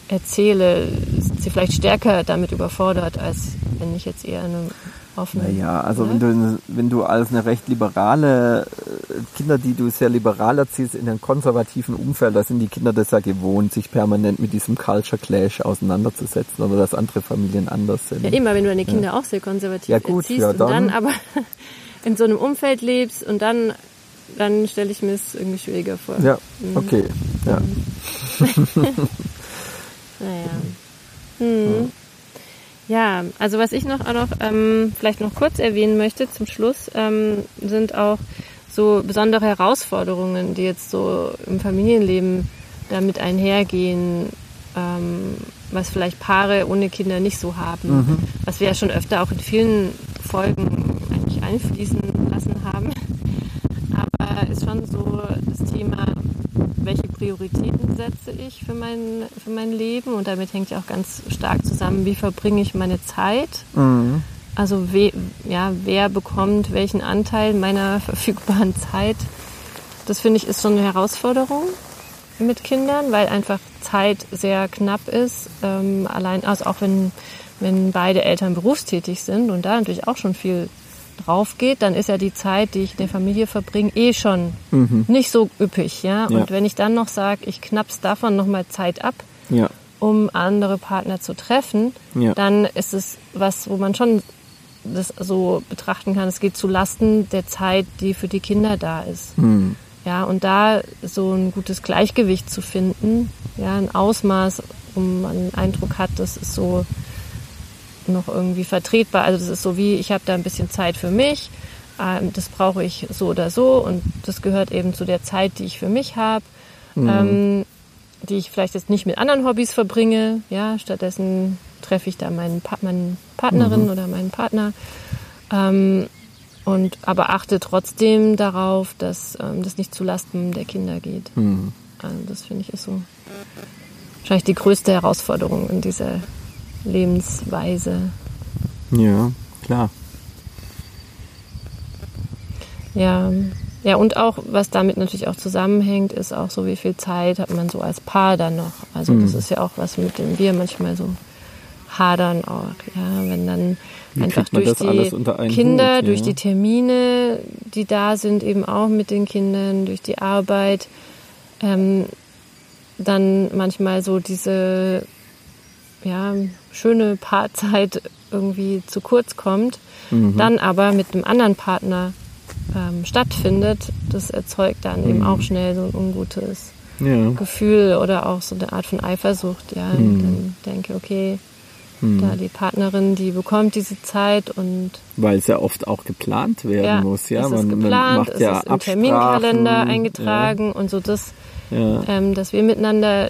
Speaker 2: erzähle, sind sie vielleicht stärker damit überfordert, als wenn ich jetzt eher in einem
Speaker 1: offenen. Naja, also ne? wenn du wenn du als eine recht liberale äh, Kinder, die du sehr liberal erziehst in einem konservativen Umfeld, da sind die Kinder das ja gewohnt, sich permanent mit diesem Culture Clash auseinanderzusetzen oder dass andere Familien anders sind.
Speaker 2: Ja, immer, wenn du deine Kinder ja. auch sehr konservativ ja, gut, erziehst ja, dann. und dann aber in so einem Umfeld lebst und dann dann stelle ich mir es irgendwie schwieriger vor.
Speaker 1: Ja, mhm. okay. Ja.
Speaker 2: naja. Hm. Ja, also was ich noch auch noch ähm, vielleicht noch kurz erwähnen möchte zum Schluss, ähm, sind auch so besondere Herausforderungen, die jetzt so im Familienleben damit einhergehen, ähm, was vielleicht Paare ohne Kinder nicht so haben, mhm. was wir ja schon öfter auch in vielen Folgen eigentlich einfließen lassen haben. Aber ist schon so das Thema welche Prioritäten setze ich für mein, für mein Leben. Und damit hängt ja auch ganz stark zusammen, wie verbringe ich meine Zeit. Mhm. Also we, ja, wer bekommt welchen Anteil meiner verfügbaren Zeit. Das finde ich ist schon eine Herausforderung mit Kindern, weil einfach Zeit sehr knapp ist. Ähm, allein, also auch wenn, wenn beide Eltern berufstätig sind und da natürlich auch schon viel drauf geht, dann ist ja die Zeit, die ich in der Familie verbringe, eh schon mhm. nicht so üppig. Ja? Und ja. wenn ich dann noch sage, ich knapp's davon nochmal Zeit ab, ja. um andere Partner zu treffen, ja. dann ist es was, wo man schon das so betrachten kann, es geht zu Lasten der Zeit, die für die Kinder da ist. Mhm. Ja, und da so ein gutes Gleichgewicht zu finden, ja, ein Ausmaß, wo man einen Eindruck hat, das ist so noch irgendwie vertretbar. Also das ist so wie, ich habe da ein bisschen Zeit für mich, ähm, das brauche ich so oder so und das gehört eben zu der Zeit, die ich für mich habe. Mhm. Ähm, die ich vielleicht jetzt nicht mit anderen Hobbys verbringe. Ja, stattdessen treffe ich da meinen pa meine Partnerin mhm. oder meinen Partner. Ähm, und aber achte trotzdem darauf, dass ähm, das nicht zu Lasten der Kinder geht. Mhm. Also das finde ich ist so wahrscheinlich die größte Herausforderung in dieser Lebensweise.
Speaker 1: Ja, klar.
Speaker 2: Ja, ja, und auch, was damit natürlich auch zusammenhängt, ist auch so, wie viel Zeit hat man so als Paar dann noch. Also mhm. das ist ja auch was, mit dem wir manchmal so hadern auch. Ja, wenn dann wie einfach durch die Kinder, Hut, ja? durch die Termine, die da sind, eben auch mit den Kindern, durch die Arbeit, ähm, dann manchmal so diese ja, schöne Paarzeit irgendwie zu kurz kommt, mhm. dann aber mit einem anderen Partner ähm, stattfindet, das erzeugt dann mhm. eben auch schnell so ein ungutes ja. Gefühl oder auch so eine Art von Eifersucht. Ja, mhm. dann denke okay, mhm. da die Partnerin, die bekommt diese Zeit und
Speaker 1: weil es ja oft auch geplant werden ja, muss, ja,
Speaker 2: es man, geplant, man macht es ja ist im Terminkalender eingetragen ja. und so das. Ja. Ähm, dass wir miteinander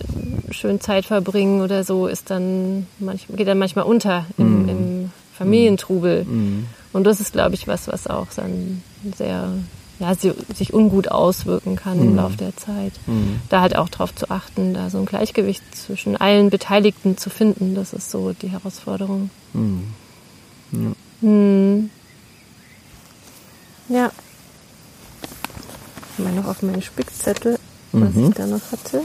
Speaker 2: schön Zeit verbringen oder so, ist dann manchmal, geht dann manchmal unter im, mhm. im Familientrubel. Mhm. Und das ist, glaube ich, was, was auch dann sehr ja, sich ungut auswirken kann mhm. im Laufe der Zeit. Mhm. Da halt auch darauf zu achten, da so ein Gleichgewicht zwischen allen Beteiligten zu finden, das ist so die Herausforderung. Mhm. Ja. Hm. ja. Mal noch auf meinen Spickzettel, was mhm. ich da noch hatte.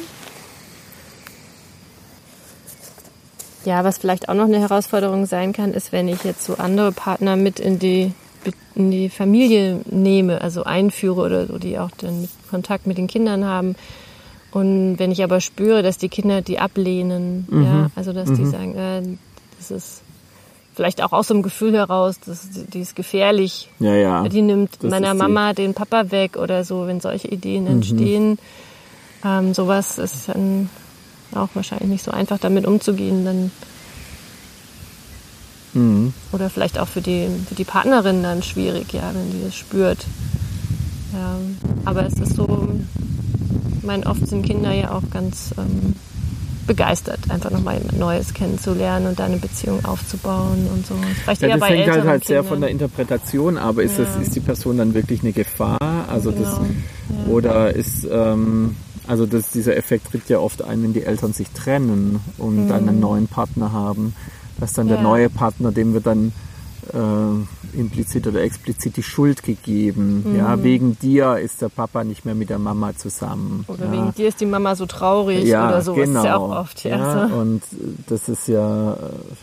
Speaker 2: Ja, was vielleicht auch noch eine Herausforderung sein kann, ist, wenn ich jetzt so andere Partner mit in die in die Familie nehme, also einführe oder so, die auch dann Kontakt mit den Kindern haben. Und wenn ich aber spüre, dass die Kinder die ablehnen, mhm. ja, also dass mhm. die sagen, äh, das ist vielleicht auch aus so einem Gefühl heraus, dass die ist gefährlich.
Speaker 1: Ja, ja.
Speaker 2: Die nimmt das meiner Mama den Papa weg oder so, wenn solche Ideen mhm. Ähm, sowas ist dann auch wahrscheinlich nicht so einfach damit umzugehen, dann Mhm. Oder vielleicht auch für die, für die Partnerin dann schwierig, ja, wenn die das spürt. Ja, aber es ist so, ich meine, oft sind Kinder ja auch ganz ähm, begeistert, einfach nochmal Neues kennenzulernen und da eine Beziehung aufzubauen und so.
Speaker 1: Vielleicht ja, das hängt halt, halt sehr von der Interpretation, aber ist, ja. das, ist die Person dann wirklich eine Gefahr? Also genau. das, ja. Oder ist, ähm, also das, dieser Effekt tritt ja oft ein, wenn die Eltern sich trennen und mhm. dann einen neuen Partner haben dass dann ja. der neue Partner, dem wird dann äh, implizit oder explizit die Schuld gegeben. Mhm. Ja, wegen dir ist der Papa nicht mehr mit der Mama zusammen.
Speaker 2: Oder
Speaker 1: ja.
Speaker 2: wegen dir ist die Mama so traurig ja, oder so.
Speaker 1: Genau.
Speaker 2: ist ja auch oft.
Speaker 1: Ja, ja so. Und das ist ja äh,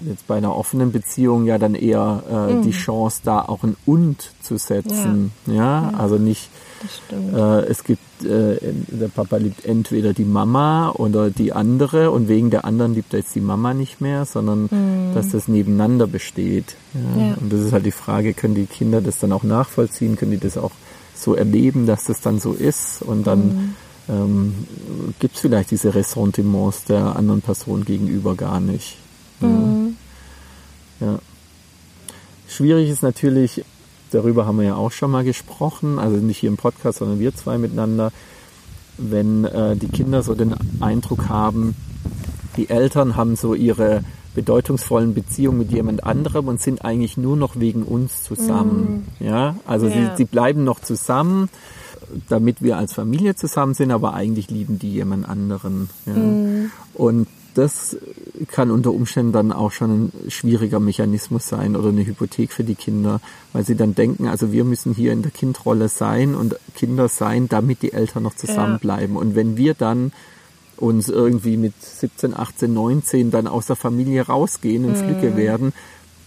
Speaker 1: jetzt bei einer offenen Beziehung ja dann eher äh, mhm. die Chance, da auch ein Und zu setzen. Ja, also nicht äh, es gibt, äh, der Papa liebt entweder die Mama oder die andere und wegen der anderen liebt er jetzt die Mama nicht mehr, sondern mhm. dass das nebeneinander besteht. Ja? Ja. Und das ist halt die Frage, können die Kinder das dann auch nachvollziehen, können die das auch so erleben, dass das dann so ist und dann mhm. ähm, gibt es vielleicht diese Ressentiments der anderen Person gegenüber gar nicht. Mhm. Ja. Schwierig ist natürlich, darüber haben wir ja auch schon mal gesprochen, also nicht hier im Podcast, sondern wir zwei miteinander, wenn äh, die Kinder so den Eindruck haben, die Eltern haben so ihre bedeutungsvollen Beziehungen mit jemand anderem und sind eigentlich nur noch wegen uns zusammen. Mm. Ja, also ja. Sie, sie bleiben noch zusammen, damit wir als Familie zusammen sind, aber eigentlich lieben die jemand anderen. Ja. Mm. Und das kann unter Umständen dann auch schon ein schwieriger Mechanismus sein oder eine Hypothek für die Kinder, weil sie dann denken, also wir müssen hier in der Kindrolle sein und Kinder sein, damit die Eltern noch zusammenbleiben. Ja. Und wenn wir dann uns irgendwie mit 17, 18, 19 dann aus der Familie rausgehen und mhm. Flücke werden,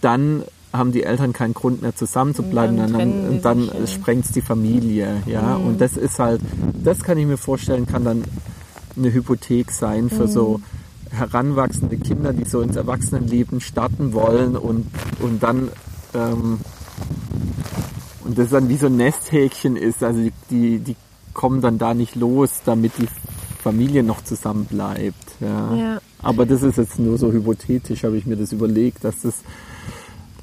Speaker 1: dann haben die Eltern keinen Grund mehr zusammen zu bleiben und dann, und dann sprengt es die Familie, ja. Mhm. Und das ist halt, das kann ich mir vorstellen, kann dann eine Hypothek sein für mhm. so heranwachsende Kinder, die so ins Erwachsenenleben starten wollen und, und dann ähm, und das dann wie so ein Nesthäkchen ist. Also die, die, die kommen dann da nicht los, damit die Familie noch zusammen bleibt. Ja. ja. Aber das ist jetzt nur so hypothetisch, habe ich mir das überlegt, dass das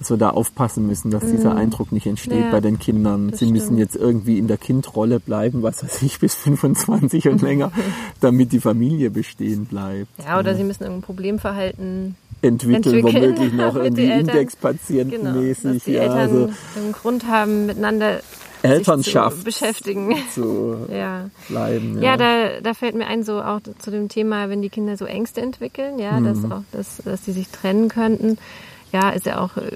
Speaker 1: dass wir da aufpassen müssen, dass dieser mhm. Eindruck nicht entsteht ja, bei den Kindern. Sie stimmt. müssen jetzt irgendwie in der Kindrolle bleiben, was weiß ich, bis 25 und länger, damit die Familie bestehen bleibt.
Speaker 2: Ja, oder ja. sie müssen irgendein Problemverhalten
Speaker 1: entwickeln, entwickeln womöglich noch irgendwie Indexpatientenmäßig. Genau, dass
Speaker 2: die ja, Eltern also einen Grund haben, miteinander Elternschaft zu beschäftigen.
Speaker 1: Zu ja. bleiben.
Speaker 2: Ja, ja da, da fällt mir ein, so auch zu dem Thema, wenn die Kinder so Ängste entwickeln, ja, mhm. dass auch, dass, dass die sich trennen könnten ja, ist ja auch, äh,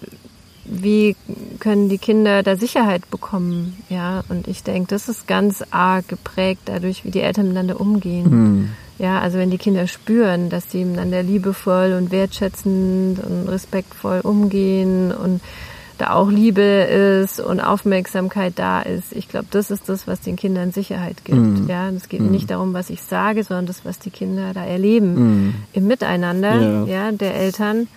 Speaker 2: wie können die Kinder da Sicherheit bekommen, ja, und ich denke, das ist ganz arg geprägt dadurch, wie die Eltern miteinander umgehen. Mhm. Ja, also wenn die Kinder spüren, dass sie miteinander liebevoll und wertschätzend und respektvoll umgehen und da auch Liebe ist und Aufmerksamkeit da ist. Ich glaube, das ist das, was den Kindern Sicherheit gibt. Mm. Ja, es geht mm. nicht darum, was ich sage, sondern das, was die Kinder da erleben mm. im Miteinander, ja. ja, der Eltern.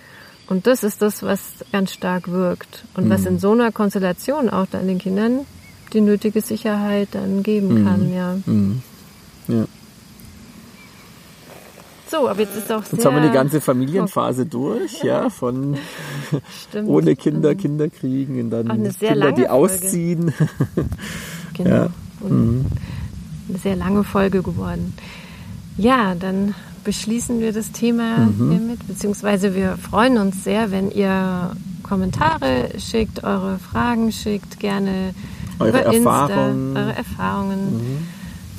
Speaker 2: Und das ist das, was ganz stark wirkt und mhm. was in so einer Konstellation auch dann den Kindern die nötige Sicherheit dann geben mhm. kann, ja. Mhm. ja. So, aber jetzt ist auch sehr...
Speaker 1: Jetzt haben wir die ganze Familienphase durch, ja, von ohne Kinder, mhm. Kinder kriegen und dann Kinder, die ausziehen.
Speaker 2: genau. Ja. Mhm. Eine sehr lange Folge geworden. Ja, dann beschließen wir das Thema mhm. hiermit, beziehungsweise wir freuen uns sehr, wenn ihr Kommentare schickt, eure Fragen schickt, gerne
Speaker 1: eure über Erfahrungen.
Speaker 2: Insta, eure Erfahrungen. Mhm.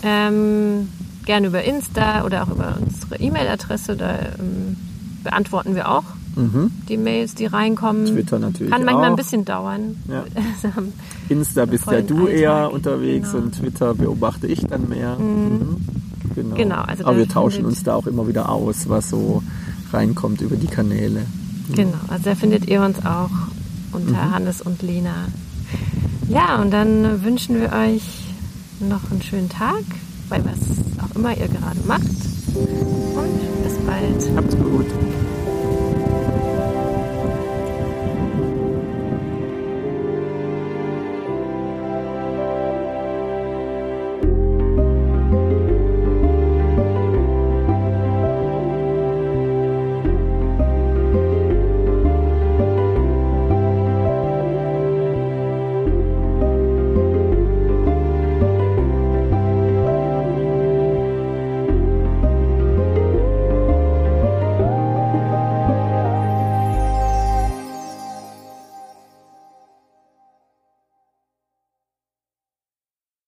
Speaker 2: Ähm, gerne über Insta oder auch über unsere E-Mail-Adresse, da ähm, beantworten wir auch mhm. die Mails, die reinkommen.
Speaker 1: Twitter natürlich.
Speaker 2: Kann manchmal
Speaker 1: auch.
Speaker 2: ein bisschen dauern.
Speaker 1: Ja. Insta bist ja du Alltag. eher unterwegs genau. und Twitter beobachte ich dann mehr. Mhm. Mhm. Genau. genau also Aber wir tauschen uns da auch immer wieder aus, was so reinkommt über die Kanäle.
Speaker 2: Genau, also da findet ihr uns auch unter mhm. Hannes und Lena. Ja, und dann wünschen wir euch noch einen schönen Tag, bei was auch immer ihr gerade macht. Und bis bald.
Speaker 1: Habt's gut.